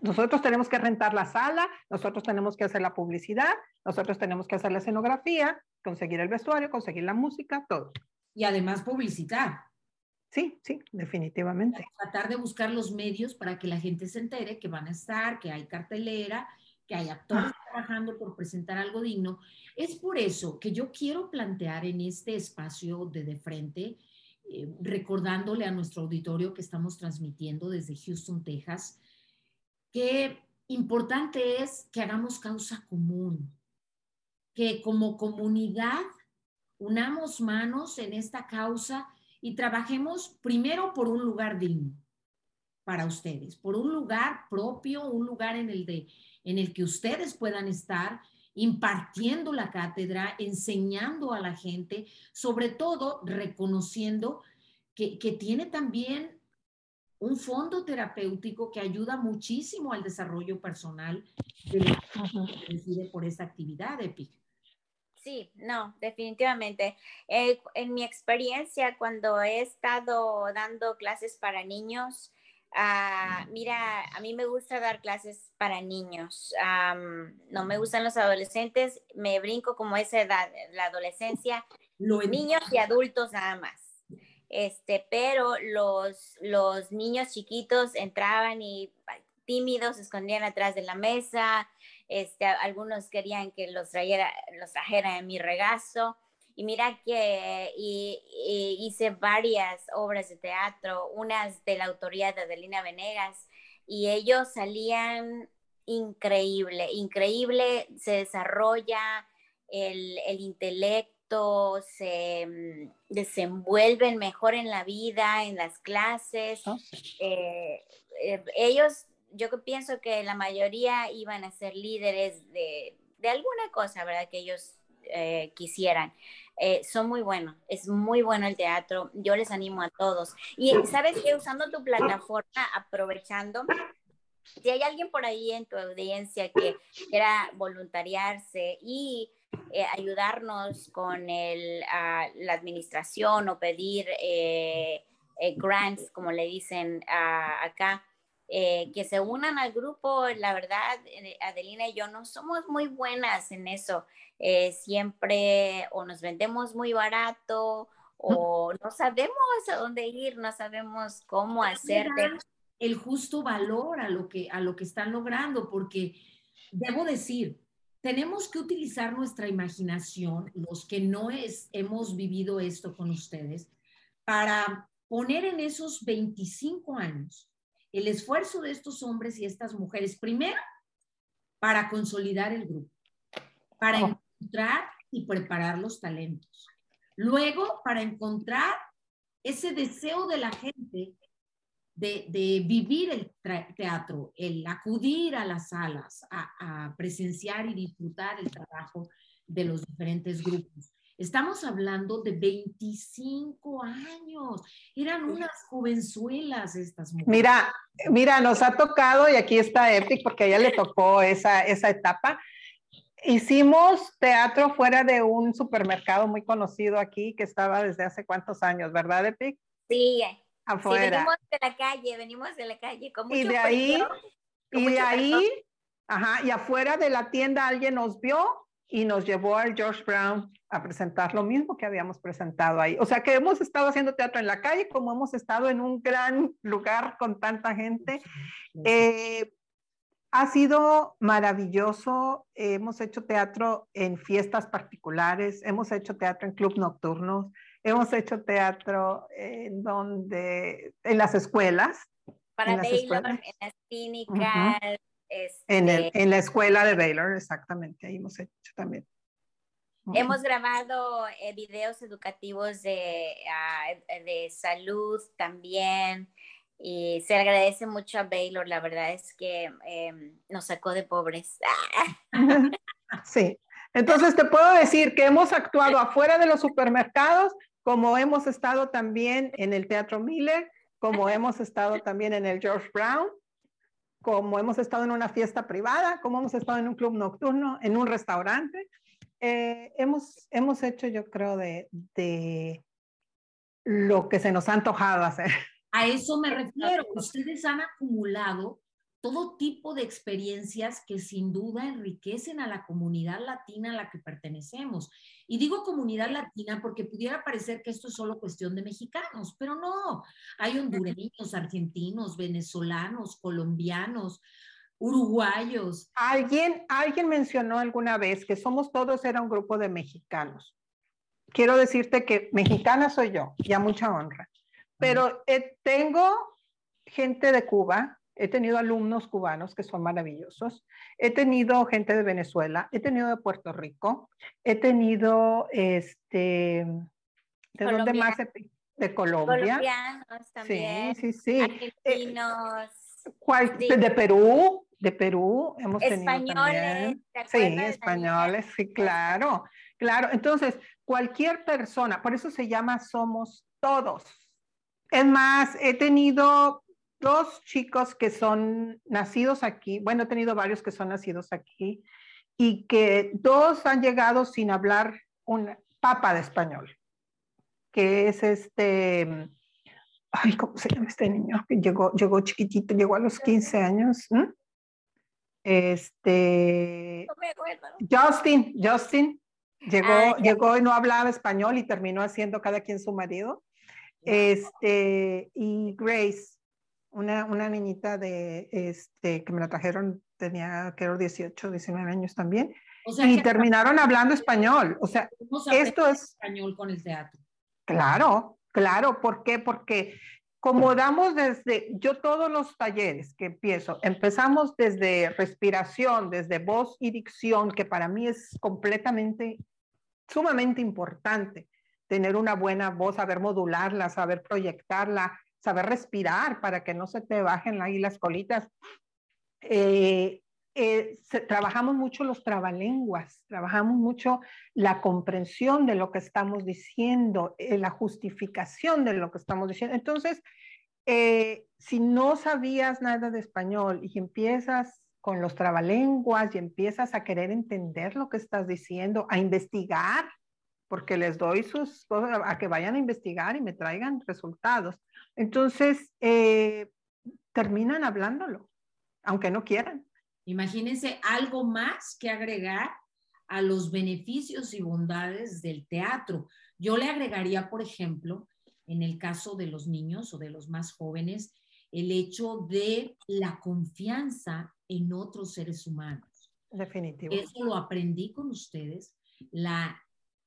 nosotros tenemos que rentar la sala, nosotros tenemos que hacer la publicidad, nosotros tenemos que hacer la escenografía, conseguir el vestuario, conseguir la música, todo. Y además publicitar. Sí, sí, definitivamente. Tratar de buscar los medios para que la gente se entere que van a estar, que hay cartelera, que hay actores ah. trabajando por presentar algo digno. Es por eso que yo quiero plantear en este espacio de De Frente, eh, recordándole a nuestro auditorio que estamos transmitiendo desde Houston, Texas, qué importante es que hagamos causa común, que como comunidad unamos manos en esta causa y trabajemos primero por un lugar digno para ustedes, por un lugar propio, un lugar en el, de, en el que ustedes puedan estar impartiendo la cátedra, enseñando a la gente, sobre todo reconociendo que, que tiene también un fondo terapéutico que ayuda muchísimo al desarrollo personal de la que decide por esta actividad, Epic. Sí, no, definitivamente. Eh, en mi experiencia, cuando he estado dando clases para niños, ah, mira, a mí me gusta dar clases para niños. no me gustan los adolescentes, me brinco como esa edad, la adolescencia, los niños y adultos nada más este, pero los, los niños chiquitos entraban y tímidos se escondían atrás de la mesa, este, algunos querían que los trajera, los trajera en mi regazo. Y mira que hice varias obras de teatro, unas de la autoría de Adelina Venegas, y ellos salían increíble, increíble, se desarrolla el, el intelecto intelecto, se mm, desenvuelven mejor en la vida, en las clases. Oh, Eh, eh, ellos, yo pienso que la mayoría iban a ser líderes de, de alguna cosa, ¿verdad? Que ellos eh, quisieran. Eh, son muy buenos, es muy bueno el teatro, yo les animo a todos. Y sabes que usando tu plataforma, aprovechando, si hay alguien por ahí en tu audiencia que quiera voluntariarse y eh, ayudarnos con el, ah, la administración o pedir grants, como le dicen ah, acá, eh, que se unan al grupo. La verdad, eh, Adelina y yo no somos muy buenas en eso. Eh, siempre o nos vendemos muy barato o no sabemos a dónde ir, no sabemos cómo hacer. el justo valor a lo que, a lo que están logrando, porque debo decir, tenemos que utilizar nuestra imaginación, los que no es, hemos vivido esto con ustedes, para poner en esos 25 años el esfuerzo de estos hombres y estas mujeres, primero, para consolidar el grupo, para Oh. encontrar y preparar los talentos. Luego, para encontrar ese deseo de la gente de, de vivir el teatro, el acudir a las salas, a, a presenciar y disfrutar el trabajo de los diferentes grupos. Estamos hablando de 25 años. Eran unas jovenzuelas estas mujeres. Mira, mira, nos ha tocado, y aquí está Epic, porque a ella le tocó esa, esa etapa. Hicimos teatro fuera de un supermercado muy conocido aquí que estaba desde hace cuántos años, ¿verdad, Epic? Sí, sí, Afuera. venimos de la calle, venimos de la calle. Con y mucho de ahí, frío, y de ahí, calor. ajá, y afuera de la tienda alguien nos vio y nos llevó al George Brown a presentar lo mismo que habíamos presentado ahí. O sea que hemos estado haciendo teatro en la calle como hemos estado en un gran lugar con tanta gente. Eh, ha sido maravilloso. Hemos hecho teatro en fiestas particulares, hemos hecho teatro en club nocturnos, hemos hecho teatro en donde, en las escuelas, Para en las escuelas. en las clínicas. en, el- este, en la escuela de Baylor, exactamente, ahí hemos hecho también. Hemos grabado eh, videos educativos de, ah, de salud también y se agradece mucho a Baylor, la verdad es que em, nos sacó de pobres. Sí, entonces te puedo decir que hemos actuado afuera de los supermercados, como hemos estado también en el Teatro Miller, como hemos estado también en el George Brown, como hemos estado en una fiesta privada, como hemos estado en un club nocturno, en un restaurante. Eh, hemos, hemos hecho, yo creo, de, de lo que se nos ha antojado hacer. A eso me refiero. Ustedes han acumulado todo tipo de experiencias que sin duda enriquecen a la comunidad latina a la que pertenecemos. Y digo comunidad latina porque pudiera parecer que esto es solo cuestión de mexicanos, pero no. Hay hondureños, argentinos, venezolanos, colombianos, uruguayos. Alguien, alguien mencionó alguna vez que somos todos era un grupo de mexicanos. Quiero decirte que mexicana soy yo, y a mucha honra. Pero eh, tengo gente de Cuba, he tenido alumnos cubanos que son maravillosos, he tenido gente de Venezuela, he tenido de Puerto Rico, he tenido este, ¿de dónde más? De Colombia. Colombianos también, Sí, sí, sí. argentinos, ¿Cuál- Sí. De Perú, de Perú hemos tenido también. españoles. ¿te Sí, españoles, sí, claro, claro. Entonces, cualquier persona, por eso se llama Somos Todos. Es más, he tenido dos chicos que son nacidos aquí, bueno, he tenido varios que son nacidos aquí y que dos han llegado sin hablar un papa de español, que es este, ay, ¿cómo se llama este niño? Que llegó, llegó chiquitito, llegó a los 15 años. ¿m? Este. Justin, Justin llegó, Ah, llegó y no hablaba español y terminó haciendo cada quien su marido. Este, y Grace, una, una niñita de, este, que me la trajeron, tenía, creo, 18, 19 años también, O sea, y terminaron hablando español. O sea, esto es, español con el teatro. claro, claro, ¿por qué? Porque como damos desde, yo todos los talleres que empiezo, empezamos desde respiración, desde voz y dicción, que para mí es completamente sumamente importante tener una buena voz, saber modularla, saber proyectarla, saber respirar para que no se te bajen ahí las colitas. Eh, eh, trabajamos mucho los trabalenguas, trabajamos mucho la comprensión de lo que estamos diciendo, eh, la justificación de lo que estamos diciendo. Entonces, si no sabías nada de español y empiezas con los trabalenguas y empiezas a querer entender lo que estás diciendo, a investigar, porque les doy sus cosas a que vayan a investigar y me traigan resultados. Entonces, eh, terminan hablándolo, aunque no quieran. Imagínense algo más que agregar a los beneficios y bondades del teatro. Yo le agregaría, por ejemplo, en el caso de los niños o de los más jóvenes, el hecho de la confianza en otros seres humanos. Definitivo. Eso lo aprendí con ustedes, la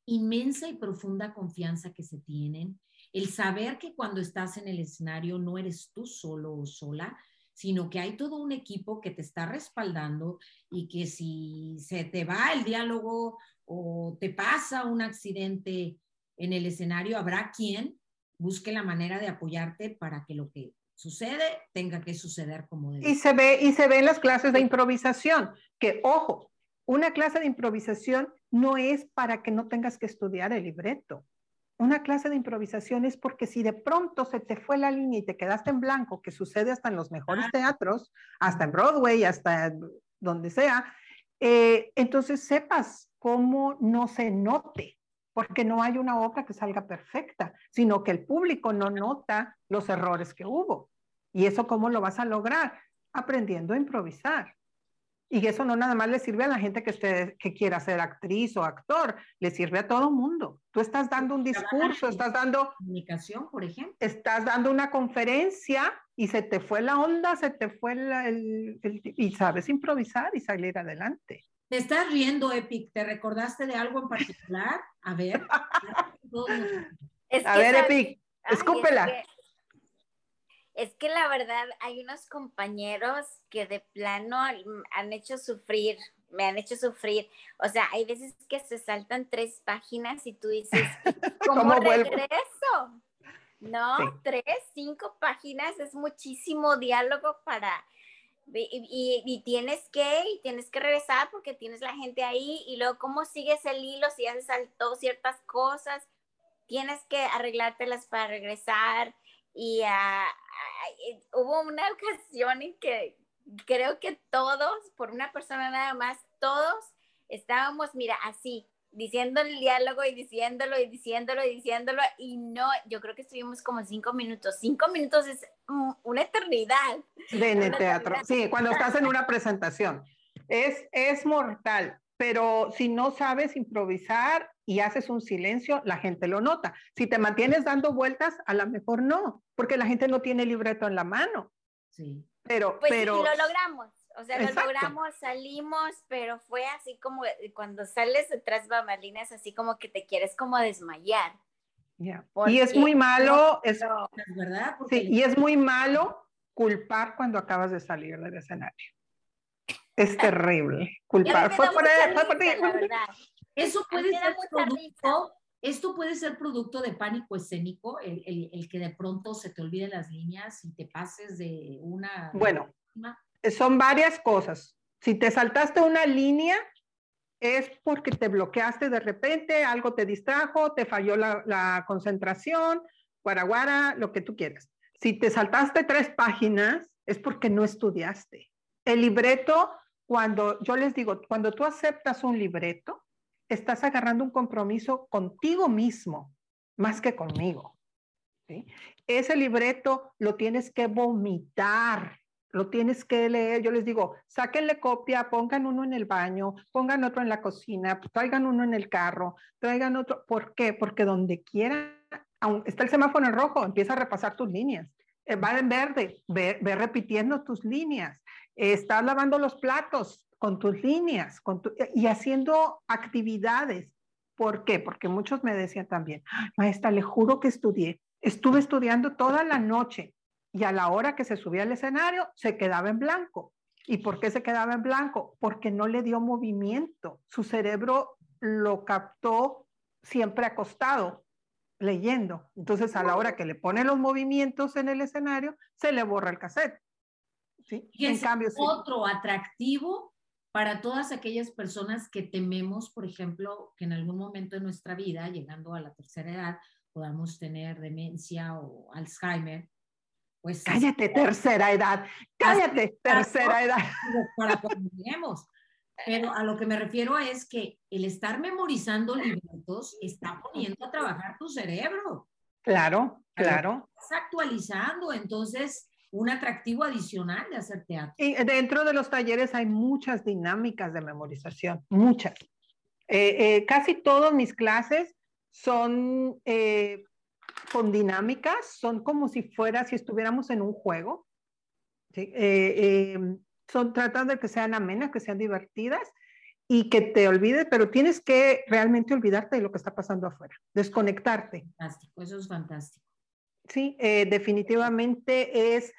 inmensa y profunda confianza que se tienen, el saber que cuando estás en el escenario no eres tú solo o sola, sino que hay todo un equipo que te está respaldando y que si se te va el diálogo o te pasa un accidente en el escenario, habrá quien busque la manera de apoyarte para que lo que sucede tenga que suceder como debe. Y se ve, y se ve en las clases de improvisación, que ojo, una clase de improvisación no es para que no tengas que estudiar el libreto. Una clase de improvisación es porque si de pronto se te fue la línea y te quedaste en blanco, que sucede hasta en los mejores teatros, hasta en Broadway, hasta donde sea, eh, entonces sepas cómo no se note porque no hay una obra que salga perfecta, sino que el público no nota los errores que hubo. ¿Y eso cómo lo vas a lograr? Aprendiendo a improvisar. Y eso no nada más le sirve a la gente que, esté, que quiera ser actriz o actor, le sirve a todo mundo. Tú estás dando un discurso, estás dando... Comunicación, por ejemplo. Estás dando una conferencia y se te fue la onda, se te fue el y sabes improvisar y salir adelante. Te estás riendo, Epic. ¿Te recordaste de algo en particular? A ver. a ver, Epic, escúpela. Es que, la verdad, hay unos compañeros que de plano han hecho sufrir, me han hecho sufrir. O sea, hay veces que se saltan tres páginas y tú dices, ¿cómo, regreso? No, tres, cinco páginas es muchísimo diálogo para y, tienes que, y tienes que regresar porque tienes la gente ahí y luego cómo sigues el hilo si ya se saltó ciertas cosas, tienes que arreglártelas para regresar y ah, hubo una ocasión en que creo que todos, por una persona nada más, todos estábamos, mira, así, diciendo el diálogo y diciéndolo y diciéndolo y diciéndolo y no, yo creo que estuvimos como cinco minutos. Cinco minutos es una eternidad. De en el teatro, sí, cuando estás en una presentación. Es, es mortal, pero si no sabes improvisar y haces un silencio, la gente lo nota. Si te mantienes dando vueltas, a lo mejor no, porque la gente no tiene libreto en la mano. Sí. Pero, pues pero... Sí, lo logramos. O sea, lo logramos, salimos, pero fue así como cuando sales detrás bambalinas, así como que te quieres como desmayar. Y es muy malo, es, ¿verdad? Sí, y es muy malo culpar cuando acabas de salir del escenario. Es terrible. Culpar. Fue por, Eso puede ser producto, esto puede ser producto de pánico escénico, el, el, el, que de pronto se te olviden las líneas y te pases de una... Bueno, son varias cosas. Si te saltaste una línea, es porque te bloqueaste de repente, algo te distrajo, te falló la, concentración, guaraguara, lo que tú quieras. Si te saltaste tres páginas, es porque no estudiaste. El libreto, cuando yo les digo, cuando tú aceptas un libreto, estás agarrando un compromiso contigo mismo, más que conmigo. Ese libreto lo tienes que vomitar lo tienes que leer. Yo les digo, sáquenle copia, pongan uno en el baño, pongan otro en la cocina, traigan uno en el carro, traigan otro. ¿Por qué? Porque donde quiera, está el semáforo en rojo, empieza a repasar tus líneas. Eh, va en verde, ve, repitiendo tus líneas. estás lavando los platos con tus líneas con y haciendo actividades. ¿Por qué? Porque muchos me decían también, maestra, le juro que estudié. Estuve estudiando toda la noche y a la hora que se subía al escenario se quedaba en blanco. ¿Y por qué se quedaba en blanco? Porque no le dio movimiento. Su cerebro lo captó siempre acostado leyendo. Entonces, a la hora que le pone los movimientos en el escenario, se le borra el cassette. ¿sí? Y en cambio, otro atractivo para todas aquellas personas que tememos, por ejemplo, que en algún momento de nuestra vida, llegando a la tercera edad, podamos tener demencia o Alzheimer. Pues cállate, tercera edad, cállate, tercera edad. Para cuando lleguemos. Pero a lo que me refiero es que el estar memorizando libretos está poniendo a trabajar tu cerebro. Claro, claro. Estás actualizando, entonces un atractivo adicional de hacer teatro. Y dentro de los talleres hay muchas dinámicas de memorización, muchas. Eh, eh, casi todas mis clases son eh, con dinámicas, son como si fuera, si estuviéramos en un juego. ¿sí? son tratando de que sean amenas, que sean divertidas y que te olvides, pero tienes que realmente olvidarte de lo que está pasando afuera, desconectarte. Fantástico, eso es fantástico. Sí, eh, definitivamente es,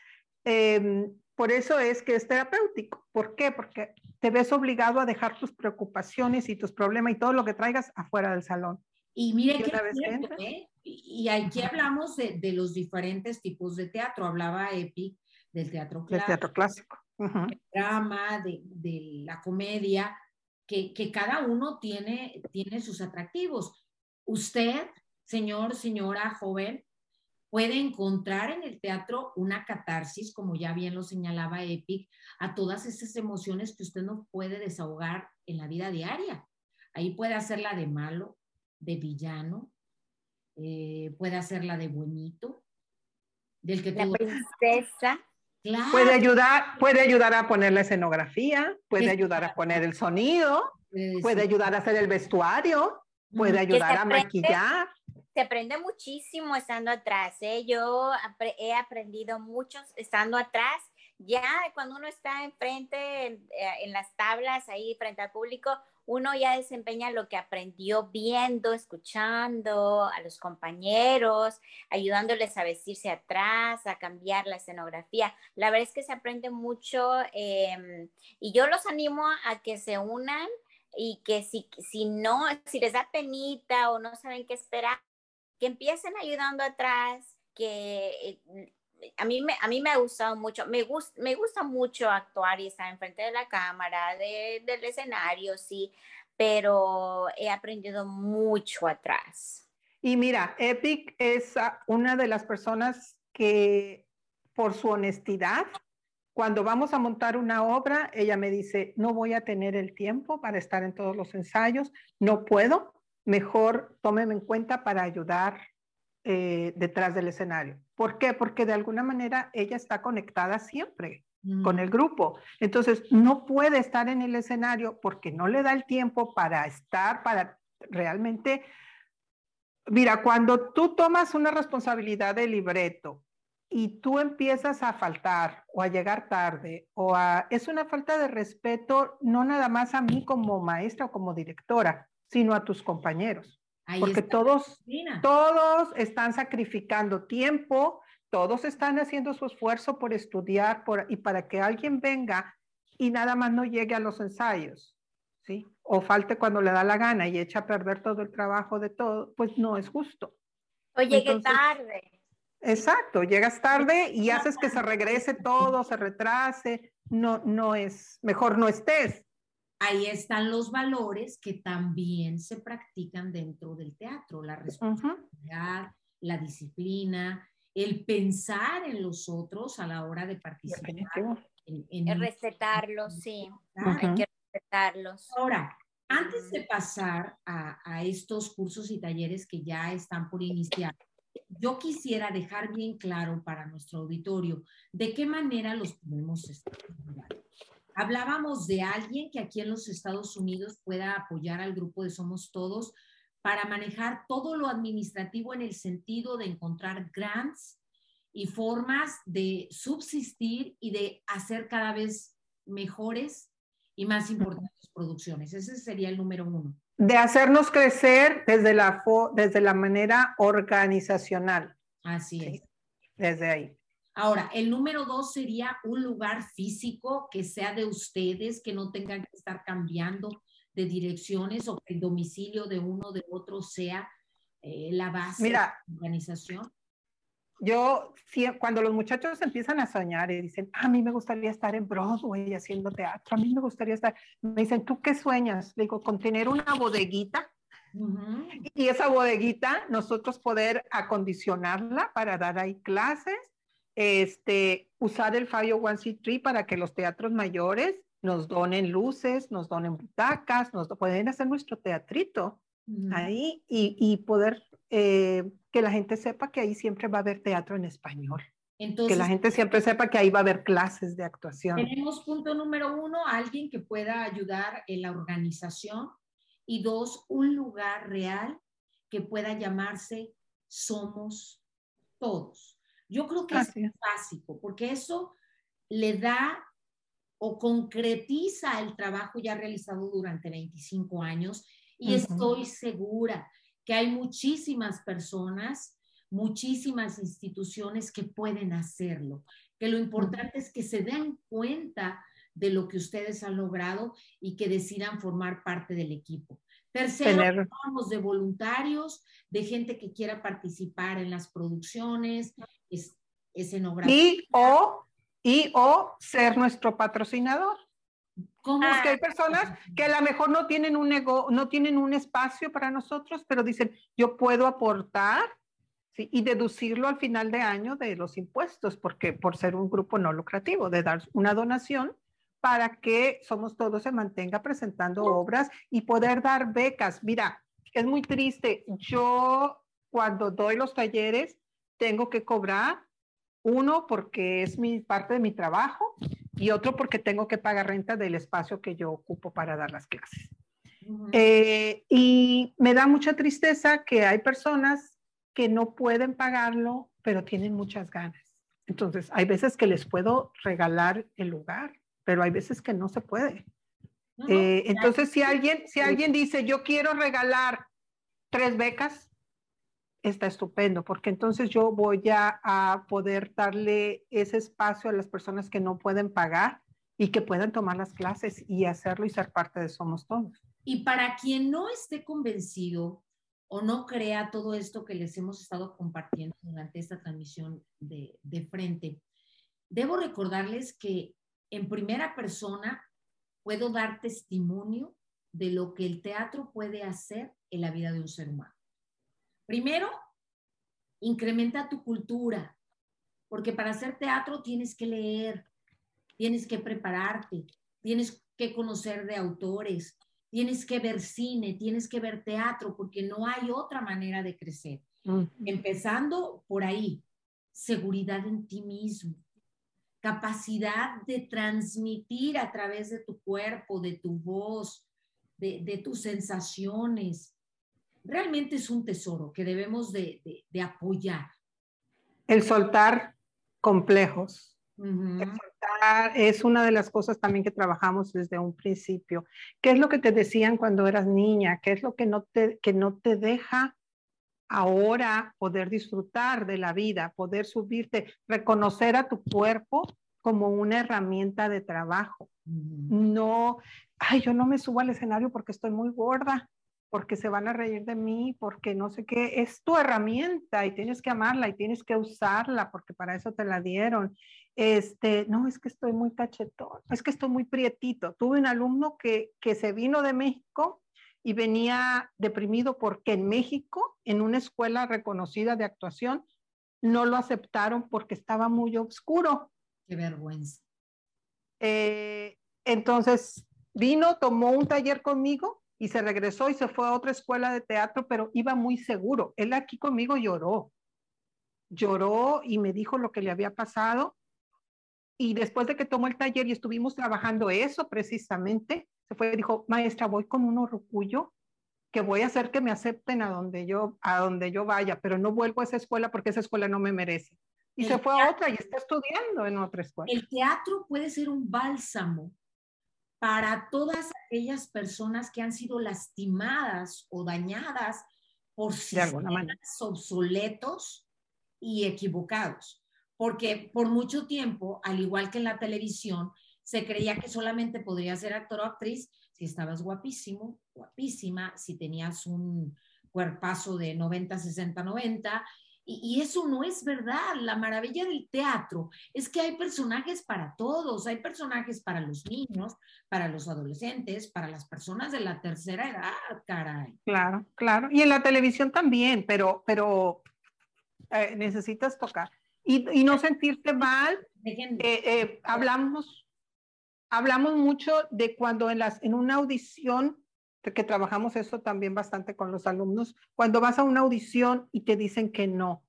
em, por eso es que es terapéutico. ¿Por qué? Porque te ves obligado a dejar tus preocupaciones y tus problemas y todo lo que traigas afuera del salón. Y mire que, ¿eh? y aquí hablamos de, de, los diferentes tipos de teatro. Hablaba Epic del teatro clásico. Del teatro clásico drama, de, de, la comedia, que, que, cada uno tiene, tiene sus atractivos. Usted, señor, señora, joven, puede encontrar en el teatro una catarsis, como ya bien lo señalaba Epic, a todas esas emociones que usted no puede desahogar en la vida diaria. Ahí puede hacerla de malo, de villano, eh, puede hacerla de buenito, del que la princesa. Puede ayudar, puede ayudar a poner la escenografía, puede ayudar a poner el sonido, puede ayudar a hacer el vestuario, puede ayudar a maquillar. Se aprende muchísimo estando atrás. ¿eh? Yo he aprendido mucho estando atrás. Ya cuando uno está enfrente, en, eh, en las tablas, ahí frente al público, uno ya desempeña lo que aprendió viendo, escuchando a los compañeros, ayudándoles a vestirse atrás, a cambiar la escenografía. La verdad es que se aprende mucho em, y yo los animo a que se unan y que si, si no, si les da penita o no saben qué esperar, que empiecen ayudando atrás, que eh, a mí me, a mí me ha gustado mucho, me, gusta me gusta mucho actuar y estar enfrente de la cámara, del escenario, sí, pero he aprendido mucho atrás. Y mira, Epic es una de las personas que por su honestidad, cuando vamos a montar una obra, ella me dice, no voy a tener el tiempo para estar en todos los ensayos, no puedo, mejor tómeme en cuenta para ayudar eh, detrás del escenario. ¿Por qué? Porque de alguna manera ella está conectada siempre con mm. el grupo. Entonces, no puede estar en el escenario porque no le da el tiempo para estar, para realmente... Mira, cuando tú tomas una responsabilidad de libreto y tú empiezas a faltar o a llegar tarde o a... Es una falta de respeto no nada más a mí como maestra o como directora, sino a tus compañeros porque todos, todos están sacrificando tiempo, todos están haciendo su esfuerzo por estudiar por, y para que alguien venga y nada más no llegue a los ensayos, ¿sí? O falte cuando le da la gana y echa a perder todo el trabajo de todo, pues no es justo. O llegue tarde. Exacto, llegas tarde y haces que se regrese todo, se retrase, no, no es, mejor no estés ahí están los valores que también se practican dentro del teatro, la responsabilidad, la disciplina, el pensar en los otros a la hora de participar. En, respetarlos, sí, hay que respetarlos. Ahora, antes de pasar a, a, estos cursos y talleres que ya están por iniciar, yo quisiera dejar bien claro para nuestro auditorio de qué manera los podemos estudiar. Hablábamos de alguien que aquí en los Estados Unidos pueda apoyar al grupo de Somos Todos para manejar todo lo administrativo en el sentido de encontrar grants y formas de subsistir y de hacer cada vez mejores y más importantes producciones. Ese sería el número uno. De hacernos crecer desde la, desde la manera organizacional. Así es. Desde ahí. Ahora, el número dos sería un lugar físico que sea de ustedes, que no tengan que estar cambiando de direcciones o que el domicilio de uno de otro sea eh, la base de la organización? Yo, cuando los muchachos empiezan a soñar y dicen, a mí me gustaría estar en Broadway haciendo teatro, a mí me gustaría estar, me dicen, ¿tú qué sueñas? Le digo, con tener una bodeguita y esa bodeguita nosotros poder acondicionarla para dar ahí clases, este, usar el Fabio One C Tree para que los teatros mayores nos donen luces, nos donen butacas, nos pueden hacer nuestro teatrito ahí y, poder eh, que la gente sepa que ahí siempre va a haber teatro en español. Entonces, que la gente siempre sepa que ahí va a haber clases de actuación. Tenemos punto número uno, alguien que pueda ayudar en la organización y dos, un lugar real que pueda llamarse Somos Todos. Yo creo que es básico porque eso le da o concretiza el trabajo ya realizado durante 25 años y estoy segura que hay muchísimas personas, muchísimas instituciones que pueden hacerlo, que lo importante es que se den cuenta de lo que ustedes han logrado y que decidan formar parte del equipo. Tercero, hablamos de voluntarios, de gente que quiera participar en las producciones, es, escenografía. Y o, y o ser nuestro patrocinador. ¿Cómo? Es que hay personas que a lo mejor no tienen un nego, no tienen un espacio para nosotros, pero dicen, yo puedo aportar ¿sí? y deducirlo al final de año de los impuestos, porque por ser un grupo no lucrativo, de dar una donación para que Somos Todos se mantenga presentando obras y poder dar becas. Mira, es muy triste. Yo cuando doy los talleres tengo que cobrar uno porque es mi parte de mi trabajo y otro porque tengo que pagar renta del espacio que yo ocupo para dar las clases. Eh, y me da mucha tristeza que hay personas que no pueden pagarlo, pero tienen muchas ganas. Entonces, hay veces que les puedo regalar el lugar, pero hay veces que no se puede. Eh, entonces, si alguien, si alguien dice, yo quiero regalar tres becas, está estupendo, porque entonces yo voy a, a, poder darle ese espacio a las personas que no pueden pagar y que puedan tomar las clases y hacerlo y ser parte de Somos Todos. Y para quien no esté convencido o no crea todo esto que les hemos estado compartiendo durante esta transmisión de, de frente, debo recordarles que en primera persona puedo dar testimonio de lo que el teatro puede hacer en la vida de un ser humano. Primero, incrementa tu cultura, porque para hacer teatro tienes que leer, tienes que prepararte, tienes que conocer de autores, tienes que ver cine, tienes que ver teatro, porque no hay otra manera de crecer. Empezando por ahí, seguridad en ti mismo, capacidad de transmitir a través de tu cuerpo, de tu voz, de, de tus sensaciones, realmente es un tesoro que debemos de, apoyar. El soltar complejos. El soltar es una de las cosas también que trabajamos desde un principio. ¿Qué es lo que te decían cuando eras niña? ¿Qué es lo que no te, que no te deja ahora poder disfrutar de la vida, poder subirte, reconocer a tu cuerpo como una herramienta de trabajo? No, ay, yo no me subo al escenario porque estoy muy gorda porque se van a reír de mí, porque no sé qué, es tu herramienta y tienes que amarla y tienes que usarla porque para eso te la dieron. Este, no, es que estoy muy cachetón, es que estoy muy prietito. Tuve un alumno que, que se vino de México y venía deprimido porque en México, en una escuela reconocida de actuación, no lo aceptaron porque estaba muy oscuro. Qué vergüenza. Eh, entonces vino, tomó un taller conmigo y se regresó y se fue a otra escuela de teatro, pero iba muy seguro. Él aquí conmigo lloró. Lloró y me dijo lo que le había pasado. Y después de que tomó el taller y estuvimos trabajando eso precisamente, se fue y dijo, maestra, voy con un orgullo que voy a hacer que me acepten a donde yo, a donde yo vaya, pero no vuelvo a esa escuela porque esa escuela no me merece. Y se fue a otra y está estudiando en otra escuela. El teatro puede ser un bálsamo para todas aquellas personas que han sido lastimadas o dañadas por sistemas obsoletos y equivocados. Porque por mucho tiempo, al igual que en la televisión, se creía que solamente podría ser actor o actriz si estabas guapísimo, guapísima, si tenías un cuerpazo de 90, 60, 90, y, eso no es verdad. La maravilla del teatro es que hay personajes para todos, hay personajes para los niños, para los adolescentes, para las personas de la tercera edad, caray. Claro, claro. Y en la televisión también, pero, pero eh, necesitas tocar. Y, no sentirte mal. Eh, eh, hablamos, hablamos mucho de cuando en, las, en una audición que trabajamos eso también bastante con los alumnos, cuando vas a una audición y te dicen que no,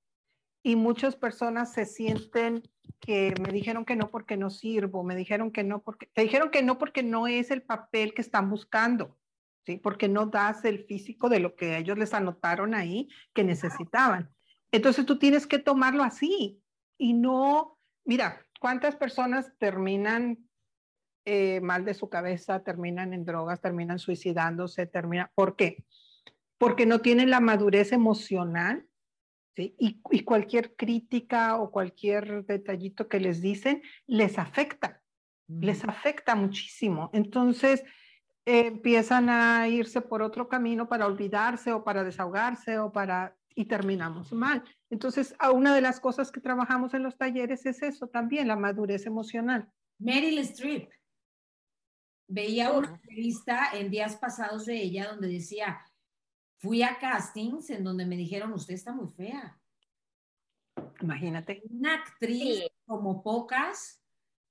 y muchas personas se sienten que me dijeron que no porque no sirvo, me dijeron que no porque, te dijeron que no porque no es el papel que están buscando, ¿sí? Porque no das el físico de lo que ellos les anotaron ahí que necesitaban. Entonces tú tienes que tomarlo así y no, mira, ¿cuántas personas terminan eh, mal de su cabeza, terminan en drogas, terminan suicidándose, terminan, ¿por qué? Porque no tienen la madurez emocional ¿sí? y, y, cualquier crítica o cualquier detallito que les dicen les afecta, les afecta muchísimo. Entonces eh, empiezan a irse por otro camino para olvidarse o para desahogarse o para y terminamos mal. Entonces, una de las cosas que trabajamos en los talleres es eso también, la madurez emocional. Meryl Streep veía una entrevista en días pasados de ella donde decía, fui a castings en donde me dijeron, usted está muy fea. Imagínate. Una actriz como pocas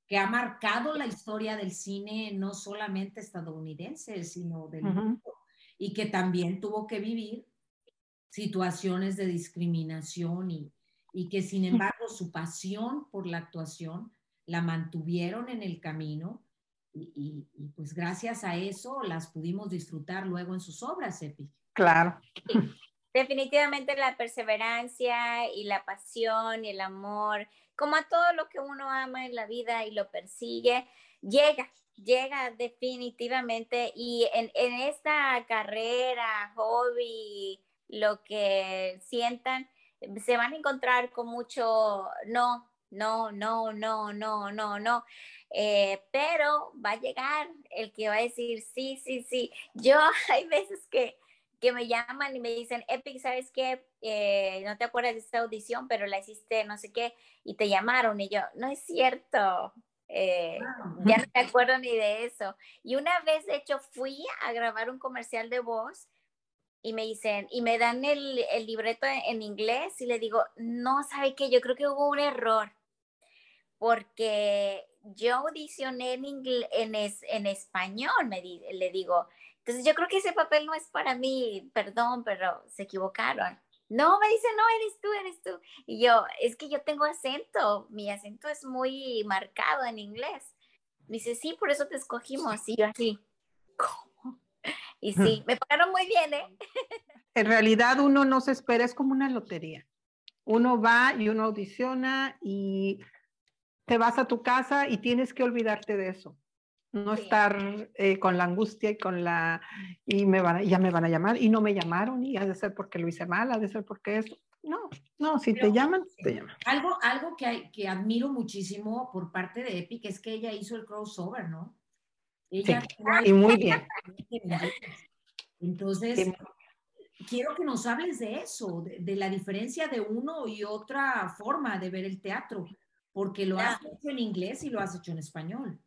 que ha marcado la historia del cine no solamente estadounidense, sino del mundo, y que también tuvo que vivir situaciones de discriminación y, y que sin embargo su pasión por la actuación la mantuvieron en el camino y, pues gracias a eso las pudimos disfrutar luego en sus obras, Epi. Claro. Definitivamente la perseverancia y la pasión y el amor, como a todo lo que uno ama en la vida y lo persigue, llega, llega definitivamente. Y en, en esta carrera, hobby, lo que sientan, se van a encontrar con mucho no, no, no, no, no, no, no. Eh, pero va a llegar el que va a decir, sí, sí, sí. Yo hay veces que, que me llaman y me dicen, Epic, ¿sabes qué? Eh, no te acuerdas de esta audición, pero la hiciste no sé qué, y te llamaron. Y yo, no es cierto. Eh, ya no me acuerdo ni de eso. Y una vez, de hecho, fui a grabar un comercial de voz y me dicen, y me dan el, el libreto en, inglés y le digo, no, ¿sabe qué? Yo creo que hubo un error porque yo audicioné en, en, en español, me le digo. Entonces yo creo que ese papel no es para mí, perdón, pero se equivocaron. No, me dice, no, eres tú, eres tú. Y yo, es que yo tengo acento, mi acento es muy marcado en inglés. Me dice, sí, por eso te escogimos. Y yo así, ¿cómo? Y sí, me pagaron muy bien, ¿eh? En realidad uno no se espera, es como una lotería. Uno va y uno audiciona y te vas a tu casa y tienes que olvidarte de eso. No estar eh, con la angustia y con la, y me van, ya me van a llamar y no me llamaron y ha de ser porque lo hice mal, ha de ser porque eso. No, no, si te llaman, te llaman. Algo, algo que, que admiro muchísimo por parte de Epic es que ella hizo el crossover, ¿no? Ella y muy bien. Entonces, quiero que nos hables de eso, de, de, la diferencia de uno y otra forma de ver el teatro porque lo has hecho en inglés y lo has hecho en español.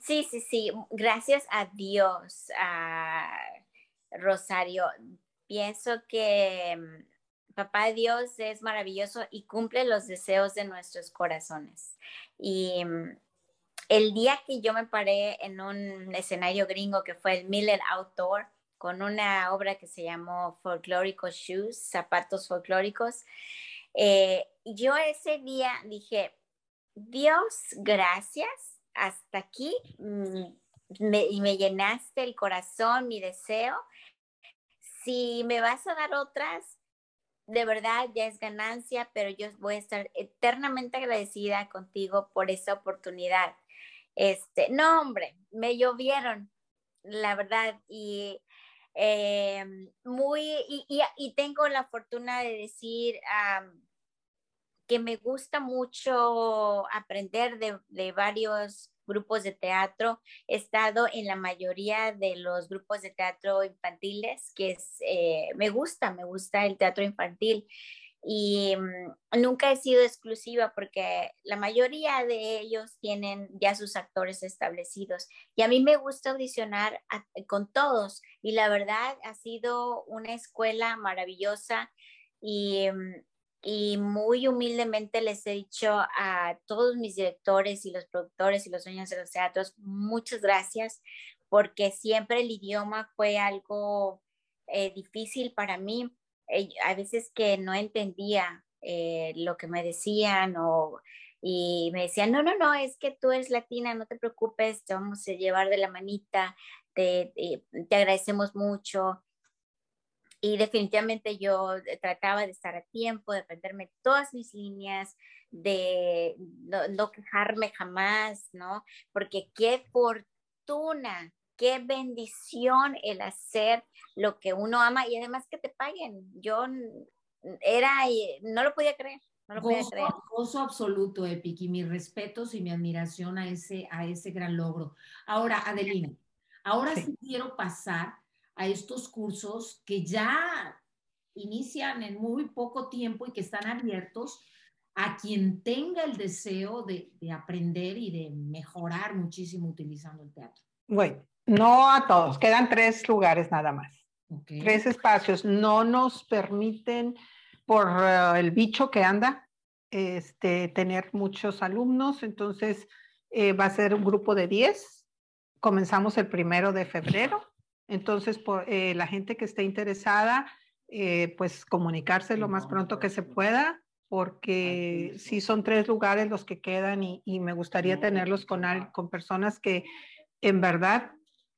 Sí, sí, sí. Gracias a Dios, a Rosario. Pienso que mm, Papá Dios es maravilloso y cumple los deseos de nuestros corazones. Y mm, el día que yo me paré en un escenario gringo que fue el Miller Outdoor, con una obra que se llamó Folklóricos Shoes, zapatos folclóricos, eh, yo ese día dije, Dios, gracias, hasta aquí mm, me, me llenaste el corazón, mi deseo. Si me vas a dar otras, de verdad ya es ganancia, pero yo voy a estar eternamente agradecida contigo por esa oportunidad. Este, no, hombre, me llovieron, la verdad, y eh, muy, y, tengo la fortuna de decir, que me gusta mucho aprender de, varios grupos de teatro. He estado en la mayoría de los grupos de teatro infantiles, que es, eh, me gusta, me gusta el teatro infantil. Y mm, nunca he sido exclusiva porque la mayoría de ellos tienen ya sus actores establecidos. Y a mí me gusta audicionar con todos. Y la verdad ha sido una escuela maravillosa. Y mm, y muy humildemente les he dicho a todos mis directores y los productores y los dueños de los teatros, muchas gracias, porque siempre el idioma fue algo eh, difícil para mí. Eh, a veces que no entendía eh, lo que me decían o, y me decían, no, no, no, es que tú eres latina, no te preocupes, te vamos a llevar de la manita, te, te agradecemos mucho y definitivamente yo eh, trataba de estar a tiempo, de aprenderme todas mis líneas, de no, quejarme jamás, ¿no? Porque qué fortuna, qué bendición el hacer lo que uno ama y además que te paguen. Yo era, no lo podía creer. No lo podía creer. gozo absoluto, Epic, y mis respetos y mi admiración a ese, a ese gran logro. Ahora, Adelina, ahora sí quiero pasar a estos cursos que ya inician en muy poco tiempo y que están abiertos a quien tenga el deseo de, aprender y de mejorar muchísimo utilizando el teatro. Bueno, no a todos, quedan tres lugares nada más. Tres espacios. No nos permiten, por eh, el bicho que anda, este, tener muchos alumnos, entonces eh, va a ser un grupo de 10. Comenzamos el primero de febrero entonces, por, eh, la gente que esté interesada, eh, pues comunicarse lo más pronto que se pueda, porque sí son tres lugares los que quedan y, me gustaría tenerlos con, con personas que en verdad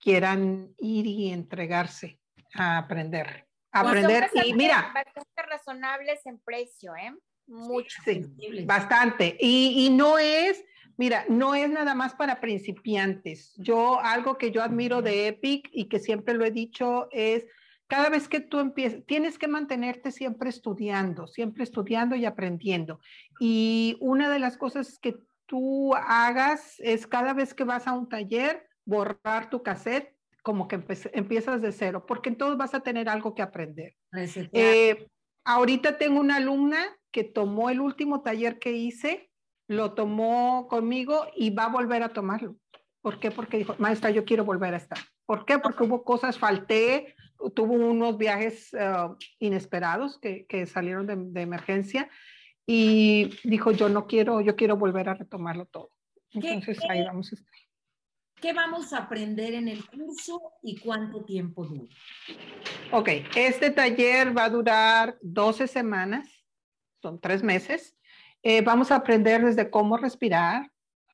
quieran ir y entregarse a aprender. aprender y mira. Bastante razonables en precio, ¿eh? Mucho. Sí, bastante. Y, y no es, Mira, no es nada más para principiantes. Yo, algo que yo admiro de Epic y que siempre lo he dicho es, cada vez que tú empiezas, tienes que mantenerte siempre estudiando, siempre estudiando y aprendiendo. Y una de las cosas que tú hagas es cada vez que vas a un taller, borrar tu cassette como que empiezas de cero, porque entonces vas a tener algo que aprender. Eh, ahorita tengo una alumna que tomó el último taller que hice lo tomó conmigo y va a volver a tomarlo. ¿Por qué? Porque dijo, maestra, yo quiero volver a estar. ¿Por qué? Porque hubo cosas, falté, tuvo unos viajes eh, inesperados que, que salieron de, de, emergencia y dijo, yo no quiero, yo quiero volver a retomarlo todo. Entonces ahí vamos a estar. ¿Qué vamos a aprender en el curso y cuánto tiempo dura? Ok, este taller va a durar 12 semanas, son tres meses. Eh, vamos a aprender desde cómo respirar,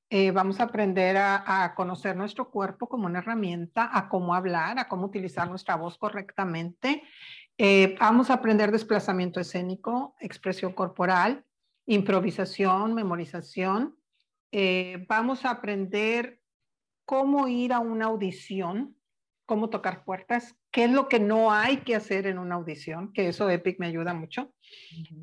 eh, vamos a aprender a, conocer nuestro cuerpo como una herramienta, a cómo hablar, a cómo utilizar nuestra voz correctamente. Eh, vamos a aprender desplazamiento escénico, expresión corporal, improvisación, memorización. vamos a aprender cómo ir a una audición, cómo tocar puertas, qué es lo que no hay que hacer en una audición, que eso Epic me ayuda mucho.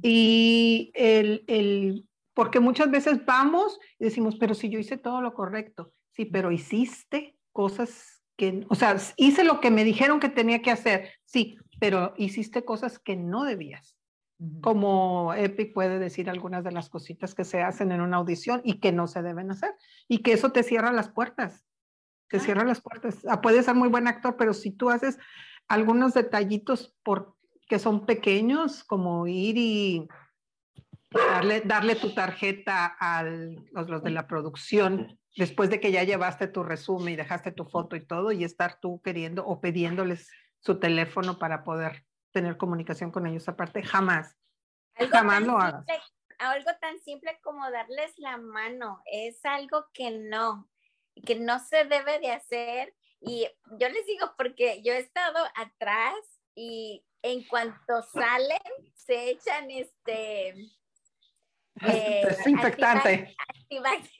Y el, el, porque muchas veces vamos y decimos, pero si yo hice todo lo correcto, sí, pero hiciste cosas que, o sea, hice lo que me dijeron que tenía que hacer, sí, pero hiciste cosas que no debías. Como Epic puede decir algunas de las cositas que se hacen en una audición y que no se deben hacer, y que eso te cierra las puertas te cierra las puertas. Ah, puedes ser muy buen actor, pero si tú haces algunos detallitos por, que son pequeños, como ir y darle, darle tu tarjeta a los, de la producción después de que ya llevaste tu resumen y dejaste tu foto y todo, y estar tú queriendo o pidiéndoles su teléfono para poder tener comunicación con ellos aparte, jamás. jamás lo hagas. algo tan simple como darles la mano, es algo que no, que no se debe de hacer. Y yo les digo porque yo he estado atrás y en cuanto salen, se echan este... Eh, Desinfectante.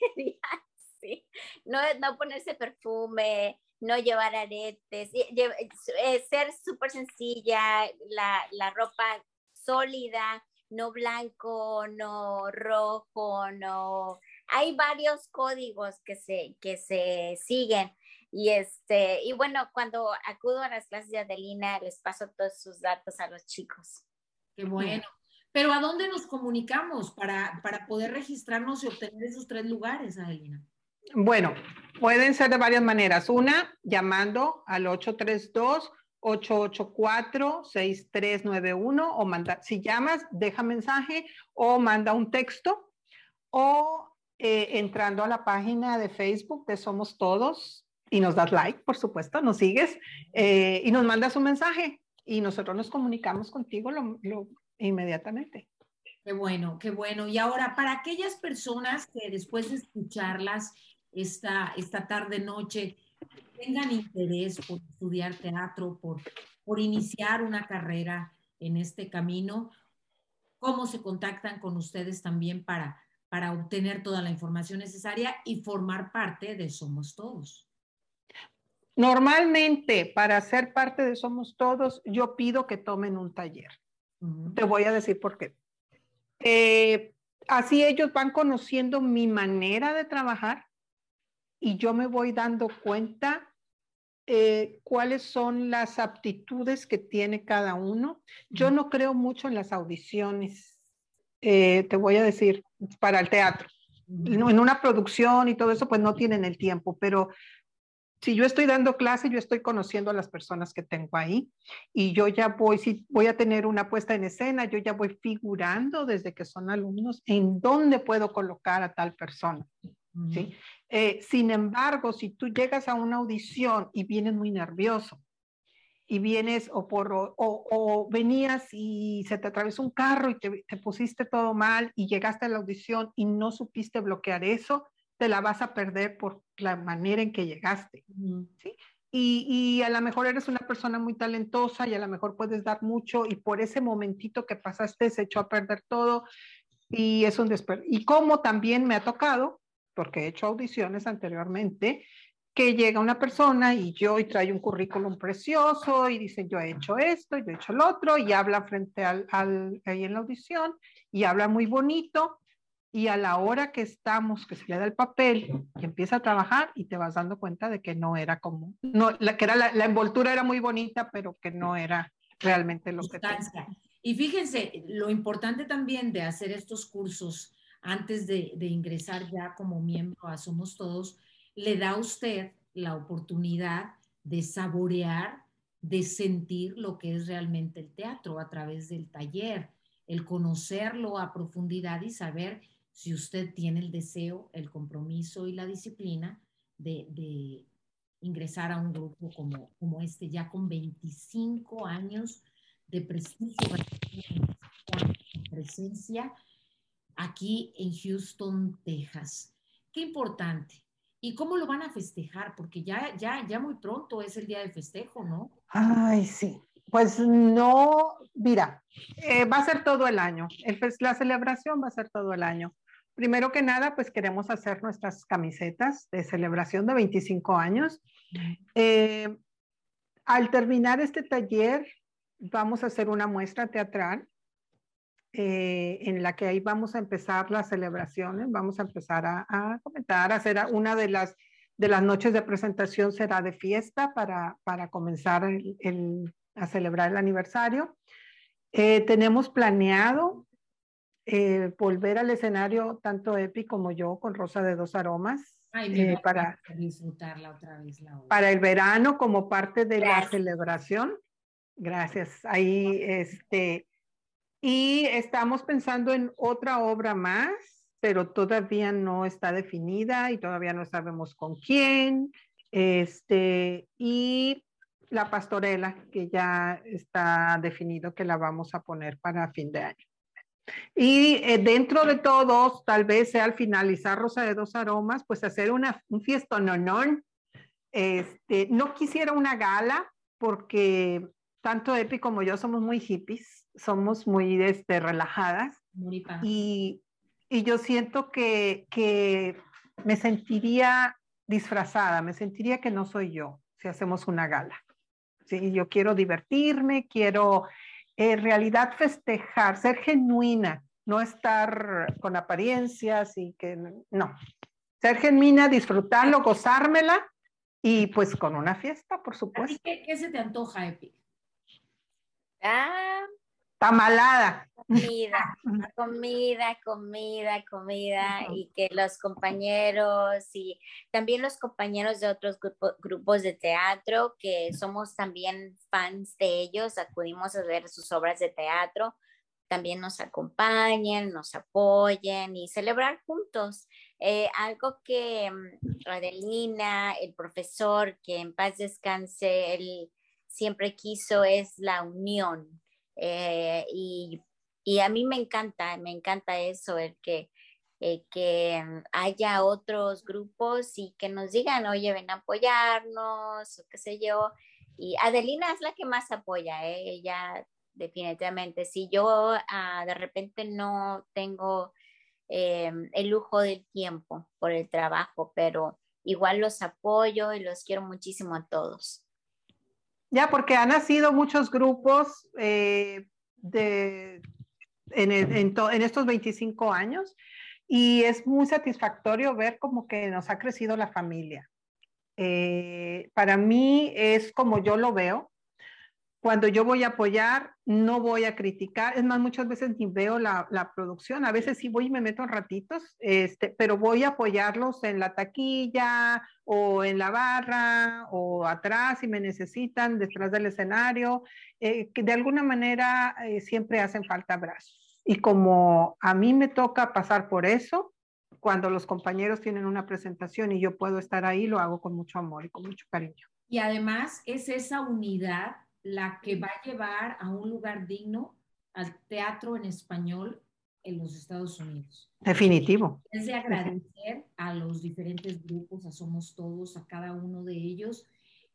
sí. no, no ponerse perfume, no llevar aretes, eh, ser súper sencilla, la, la ropa sólida, no blanco, no rojo, no hay varios códigos que se, que se siguen. Y, este, y bueno, cuando acudo a las clases de Adelina, les paso todos sus datos a los chicos. Qué bueno. Pero ¿a dónde nos comunicamos para, para poder registrarnos y obtener esos tres lugares, Adelina? Bueno, pueden ser de varias maneras. Una, llamando al 832 884-6391 o manda, si llamas, deja mensaje o manda un texto o eh, entrando a la página de Facebook de Somos Todos y nos das like, por supuesto, nos sigues eh, y nos mandas un mensaje y nosotros nos comunicamos contigo lo, inmediatamente. Qué bueno, qué bueno. Y ahora, para aquellas personas que después de escucharlas esta, esta tarde, noche, tengan interés por estudiar teatro, por, por iniciar una carrera en este camino, cómo se contactan con ustedes también para, para obtener toda la información necesaria y formar parte de Somos Todos. Normalmente, para ser parte de Somos Todos, yo pido que tomen un taller. Te voy a decir por qué. Eh, así ellos van conociendo mi manera de trabajar y yo me voy dando cuenta eh, cuáles son las aptitudes que tiene cada uno. Yo no creo mucho en las audiciones, eh, te voy a decir, para el teatro. En una producción y todo eso, pues no tienen el tiempo, pero si yo estoy dando clase, yo estoy conociendo a las personas que tengo ahí y yo ya voy, si voy a tener una puesta en escena, yo ya voy figurando desde que son alumnos en dónde puedo colocar a tal persona. ¿sí? Eh, sin embargo, si tú llegas a una audición y vienes muy nervioso y vienes o, por, o, venías y se te atravesó un carro y te, pusiste todo mal y llegaste a la audición y no supiste bloquear eso, te la vas a perder por la manera en que llegaste. ¿sí? Y, y, a lo mejor eres una persona muy talentosa y a lo mejor puedes dar mucho y por ese momentito que pasaste se echó a perder todo y es un desperdicio. Y como también me ha tocado porque he hecho audiciones anteriormente, que llega una persona y yo y trae un currículum precioso y dice yo he hecho esto, yo he hecho lo otro y habla frente al, al, ahí en la audición y habla muy bonito y a la hora que estamos, que se le da el papel y empieza a trabajar y te vas dando cuenta de que no era como, no, la, que era la, envoltura era muy bonita, pero que no era realmente lo que... Y fíjense, lo importante también de hacer estos cursos antes de, ingresar ya como miembro a Somos Todos, le da a usted la oportunidad de saborear, de sentir lo que es realmente el teatro a través del taller, el conocerlo a profundidad y saber si usted tiene el deseo, el compromiso y la disciplina de, ingresar a un grupo como, este, ya con 25 años de presencia aquí en Houston, Texas. Qué importante. ¿Y cómo lo van a festejar? Porque ya, ya, ya muy pronto es el día de festejo, ¿no? Ay, sí. Pues no, mira, eh, va a ser todo el año. la celebración va a ser todo el año. Primero que nada, pues queremos hacer nuestras camisetas de celebración de 25 años. Eh, al terminar este taller, vamos a hacer una muestra teatral eh, en la que ahí vamos a empezar las celebraciones, vamos a empezar a, comentar, a hacer una de las, de las noches de presentación será de fiesta para, para comenzar a celebrar el aniversario. Eh, tenemos planeado eh, volver al escenario tanto Epi como yo con Rosa de Dos Aromas. para disfrutarla otra vez. para el verano como parte de la celebración. Gracias. Ahí, este, y estamos pensando en otra obra más, pero todavía no está definida y todavía no sabemos con quién. Este, y la pastorela, que ya está definido que la vamos a poner para fin de año. Y eh, dentro de todos, tal vez sea al finalizar Rosa de Dos Aromas, pues hacer una, un fiesta no Este, no quisiera una gala porque tanto Epi como yo somos muy hippies somos muy este, relajadas. y, y, yo siento que, que me sentiría disfrazada, me sentiría que no soy yo si hacemos una gala. ¿sí? Yo quiero divertirme, quiero en realidad festejar, ser genuina no estar con apariencias y que no. Ser genuina, disfrutarlo, gozármela y pues con una fiesta, por supuesto. ¿Qué, qué se te antoja, Epi? Ah, Tamalada. comida, comida, comida, comida, y que los compañeros y también los compañeros de otros grupo- grupos de teatro, que somos también fans de ellos, acudimos a ver sus obras de teatro, también nos acompañen, nos apoyen y celebrar juntos. Eh, algo que mm, Adelina, el profesor, que en paz descanse, él siempre quiso es la unión. Eh, y, y a mí me encanta, me encanta eso, el que, que mm, haya otros grupos y que nos digan, oye, ven a apoyarnos, o qué sé yo. Y Adelina es la que más apoya, ¿eh? ella definitivamente. Si yo ah, de repente no tengo eh, el lujo del tiempo por el trabajo, pero igual los apoyo y los quiero muchísimo a todos. Ya, porque han nacido muchos grupos eh, de, en, estos 25 años y es muy satisfactorio ver como que nos ha crecido la familia. Eh, para mí es como yo lo veo. Cuando yo voy a apoyar, no voy a criticar. Es más, muchas veces ni veo la, producción. A veces sí voy y me meto en ratitos, este, pero voy a apoyarlos en la taquilla o en la barra o atrás si me necesitan, detrás del escenario, eh, de alguna manera eh, siempre hacen falta brazos. Y como a mí me toca pasar por eso, cuando los compañeros tienen una presentación y yo puedo estar ahí, lo hago con mucho amor y con mucho cariño. Y además es esa unidad la que va a llevar a un lugar digno al teatro en español en los Estados Unidos. Definitivo. Es de agradecer a los diferentes grupos, a Somos Todos, a cada uno de ellos,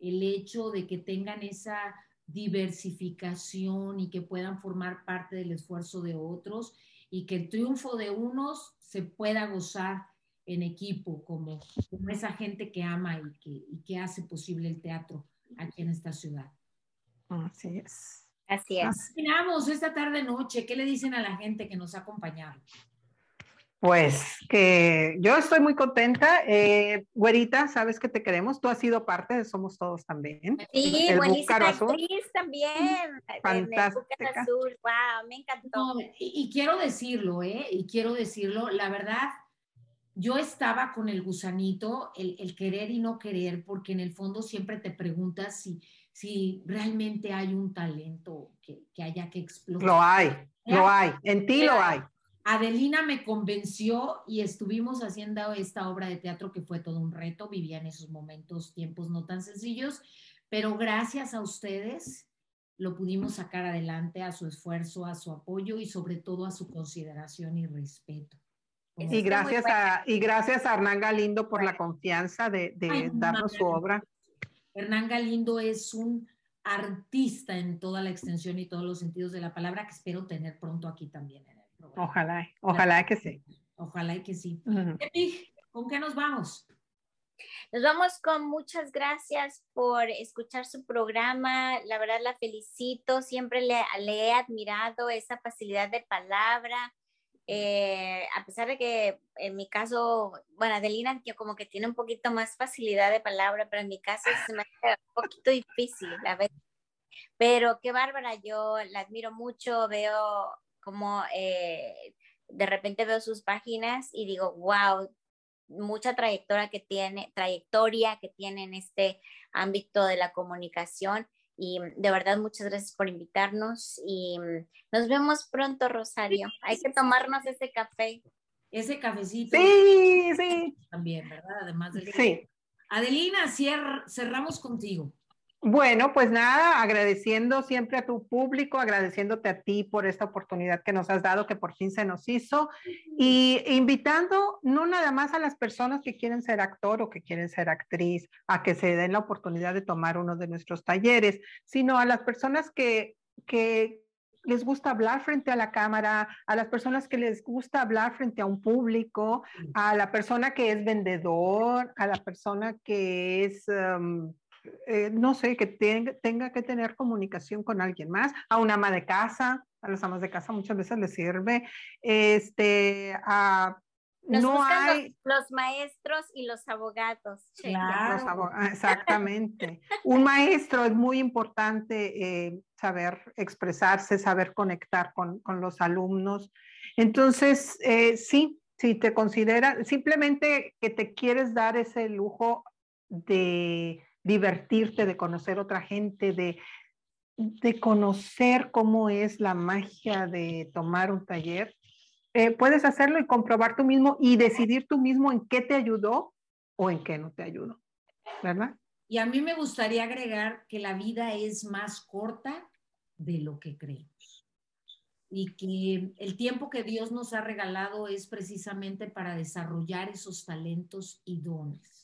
el hecho de que tengan esa diversificación y que puedan formar parte del esfuerzo de otros y que el triunfo de unos se pueda gozar en equipo, como, como esa gente que ama y que, y que hace posible el teatro aquí en esta ciudad. Así es. Así es. Terminamos esta tarde noche. ¿Qué le dicen a la gente que nos ha acompañado? Pues que yo estoy muy contenta. Eh, güerita, sabes que te queremos. Tú has sido parte de Somos Todos también. Sí, El buenísima actriz también. el Fantástica. Azul. Wow, me encantó. No, y, y quiero decirlo, ¿eh? Y quiero decirlo, la verdad, yo estaba con el gusanito, el, el querer y no querer, porque en el fondo siempre te preguntas si, si realmente hay un talento que, que haya que explotar. Lo hay, lo hay. En ti lo hay. Adelina me convenció y estuvimos haciendo esta obra de teatro que fue todo un reto, vivía en esos momentos tiempos no tan sencillos, pero gracias a ustedes lo pudimos sacar adelante, a su esfuerzo, a su apoyo y sobre todo a su consideración y respeto. Y gracias a, y gracias a Hernán Galindo por la confianza de, de Ay, darnos su obra. Hernán Galindo es un artista en toda la extensión y todos los sentidos de la palabra que espero tener pronto aquí también en el programa. Ojalá, ojalá que sí. Ojalá y que sí. Epi, ¿con qué nos vamos? Nos vamos con muchas gracias por escuchar su programa. La verdad la felicito. Siempre le, le he admirado esa facilidad de palabra. Eh, a pesar de que en mi caso, bueno, Adelina que como que tiene un poquito más facilidad de palabra, pero en mi caso se me hace un poquito difícil a veces. Pero qué bárbara, yo la admiro mucho, veo como eh, de repente veo sus páginas y digo, wow, mucha trayectoria que tiene, trayectoria que tiene en este ámbito de la comunicación. Y de verdad, muchas gracias por invitarnos y nos vemos pronto, Rosario. Hay que tomarnos ese café. Ese cafecito Sí, sí, también, ¿verdad? Además del sí. Adelina, cerramos contigo. Bueno, pues nada, agradeciendo siempre a tu público, agradeciéndote a ti por esta oportunidad que nos has dado, que por fin se nos hizo, y invitando no nada más a las personas que quieren ser actor o que quieren ser actriz a que se den la oportunidad de tomar uno de nuestros talleres, sino a las personas que, que les gusta hablar frente a la cámara, a las personas que les gusta hablar frente a un público, a la persona que es vendedor, a la persona que es... um, eh, no sé, que tenga, tenga que tener comunicación con alguien más, a una ama de casa, a las amas de casa muchas veces les sirve. Este, a no hay... los, maestros y los abogados. exactamente. Un maestro es muy importante eh, saber expresarse, saber conectar con, con los alumnos. Entonces, eh, sí, si te considera, simplemente que te quieres dar ese lujo de divertirte, de conocer otra gente, de, de conocer cómo es la magia de tomar un taller, eh, puedes hacerlo y comprobar tú mismo y decidir tú mismo en qué te ayudó o en qué no te ayudó, ¿verdad? Y a mí me gustaría agregar que la vida es más corta de lo que creemos y que el tiempo que Dios nos ha regalado es precisamente para desarrollar esos talentos y dones.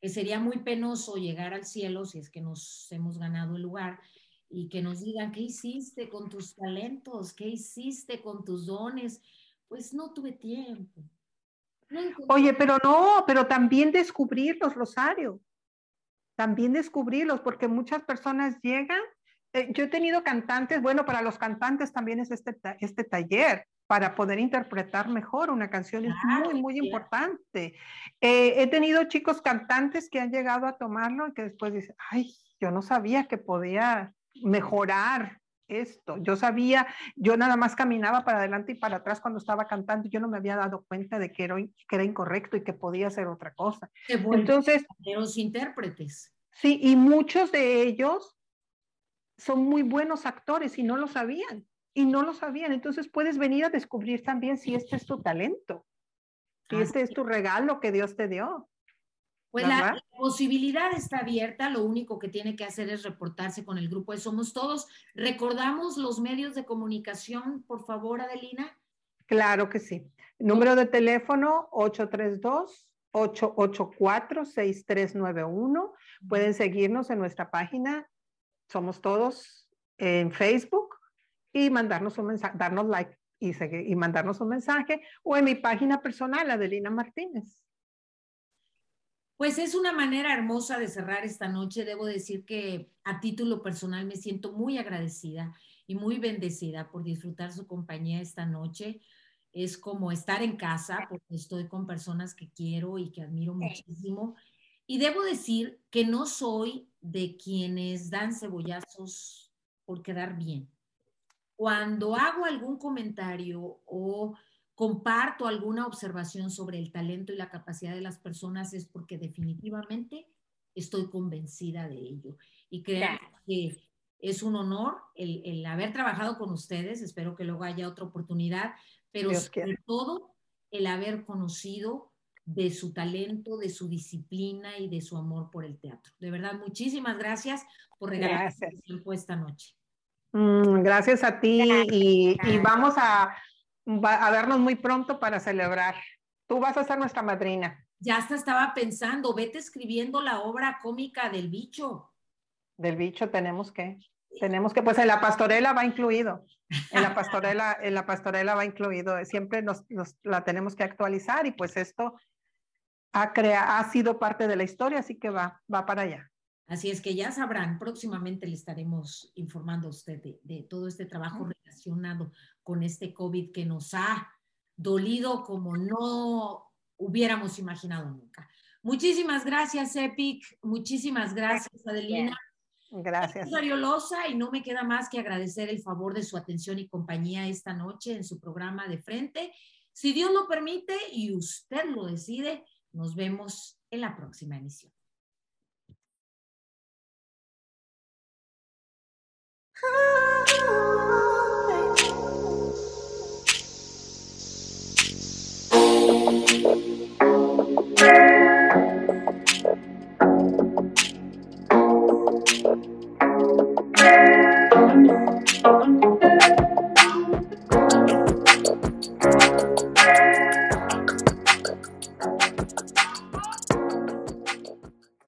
Que sería muy penoso llegar al cielo si es que nos hemos ganado el lugar y que nos digan, ¿qué hiciste con tus talentos? ¿Qué hiciste con tus dones? Pues no tuve tiempo. Oye, pero no, pero también descubrirlos, Rosario. También descubrirlos, porque muchas personas llegan. Eh, yo he tenido cantantes, bueno, para los cantantes también es este, este taller, para poder interpretar mejor una canción es muy, muy importante. Eh, he tenido chicos cantantes que han llegado a tomarlo y que después dicen, ay, yo no sabía que podía mejorar esto. Yo sabía, yo nada más caminaba para adelante y para atrás cuando estaba cantando, yo no me había dado cuenta de que era, que era incorrecto y que podía ser otra cosa. Entonces, los intérpretes. Sí, y muchos de ellos son muy buenos actores y no lo sabían, y no lo sabían. Entonces puedes venir a descubrir también si este es tu talento, si este es tu regalo que Dios te dio. Pues la, posibilidad está abierta, lo único que tiene que hacer es reportarse con el grupo de Somos Todos. ¿Recordamos los medios de comunicación, por favor, Adelina? Claro que sí. Número de teléfono 832-884-6391. Pueden seguirnos en nuestra página Somos Todos en Facebook y mandarnos un mensaje, darnos like y, seguir, y mandarnos un mensaje o en mi página personal, Adelina Martínez. Pues es una manera hermosa de cerrar esta noche. Debo decir que a título personal me siento muy agradecida y muy bendecida por disfrutar su compañía esta noche. Es como estar en casa porque estoy con personas que quiero y que admiro muchísimo. Y debo decir que no soy de quienes dan cebollazos por quedar bien. Cuando hago algún comentario o comparto alguna observación sobre el talento y la capacidad de las personas es porque definitivamente estoy convencida de ello. Y creo que es un honor el, haber trabajado con ustedes, espero que luego haya otra oportunidad, pero sobre todo el haber conocido de su talento, de su disciplina y de su amor por el teatro. De verdad, muchísimas gracias por regalarme tiempo esta noche. Mm, gracias a ti y, y, vamos a, a vernos muy pronto para celebrar. Tú vas a ser nuestra madrina. Ya hasta estaba pensando, vete escribiendo la obra cómica del bicho. Del bicho tenemos que, tenemos que, pues en la pastorela va incluido. En la pastorela, en la pastorela va incluido. Siempre nos, la tenemos que actualizar y pues esto ha, crea, ha sido parte de la historia, así que va, va para allá. Así es que ya sabrán, próximamente le estaremos informando a usted de, todo este trabajo relacionado con este COVID que nos ha dolido como no hubiéramos imaginado nunca. Muchísimas gracias, Epic. Muchísimas gracias, Adelina. Gracias. Soy Loza y no me queda más que agradecer el favor de su atención y compañía esta noche en su programa de frente. Si Dios lo permite y usted lo decide, nos vemos en la próxima emisión. Oh.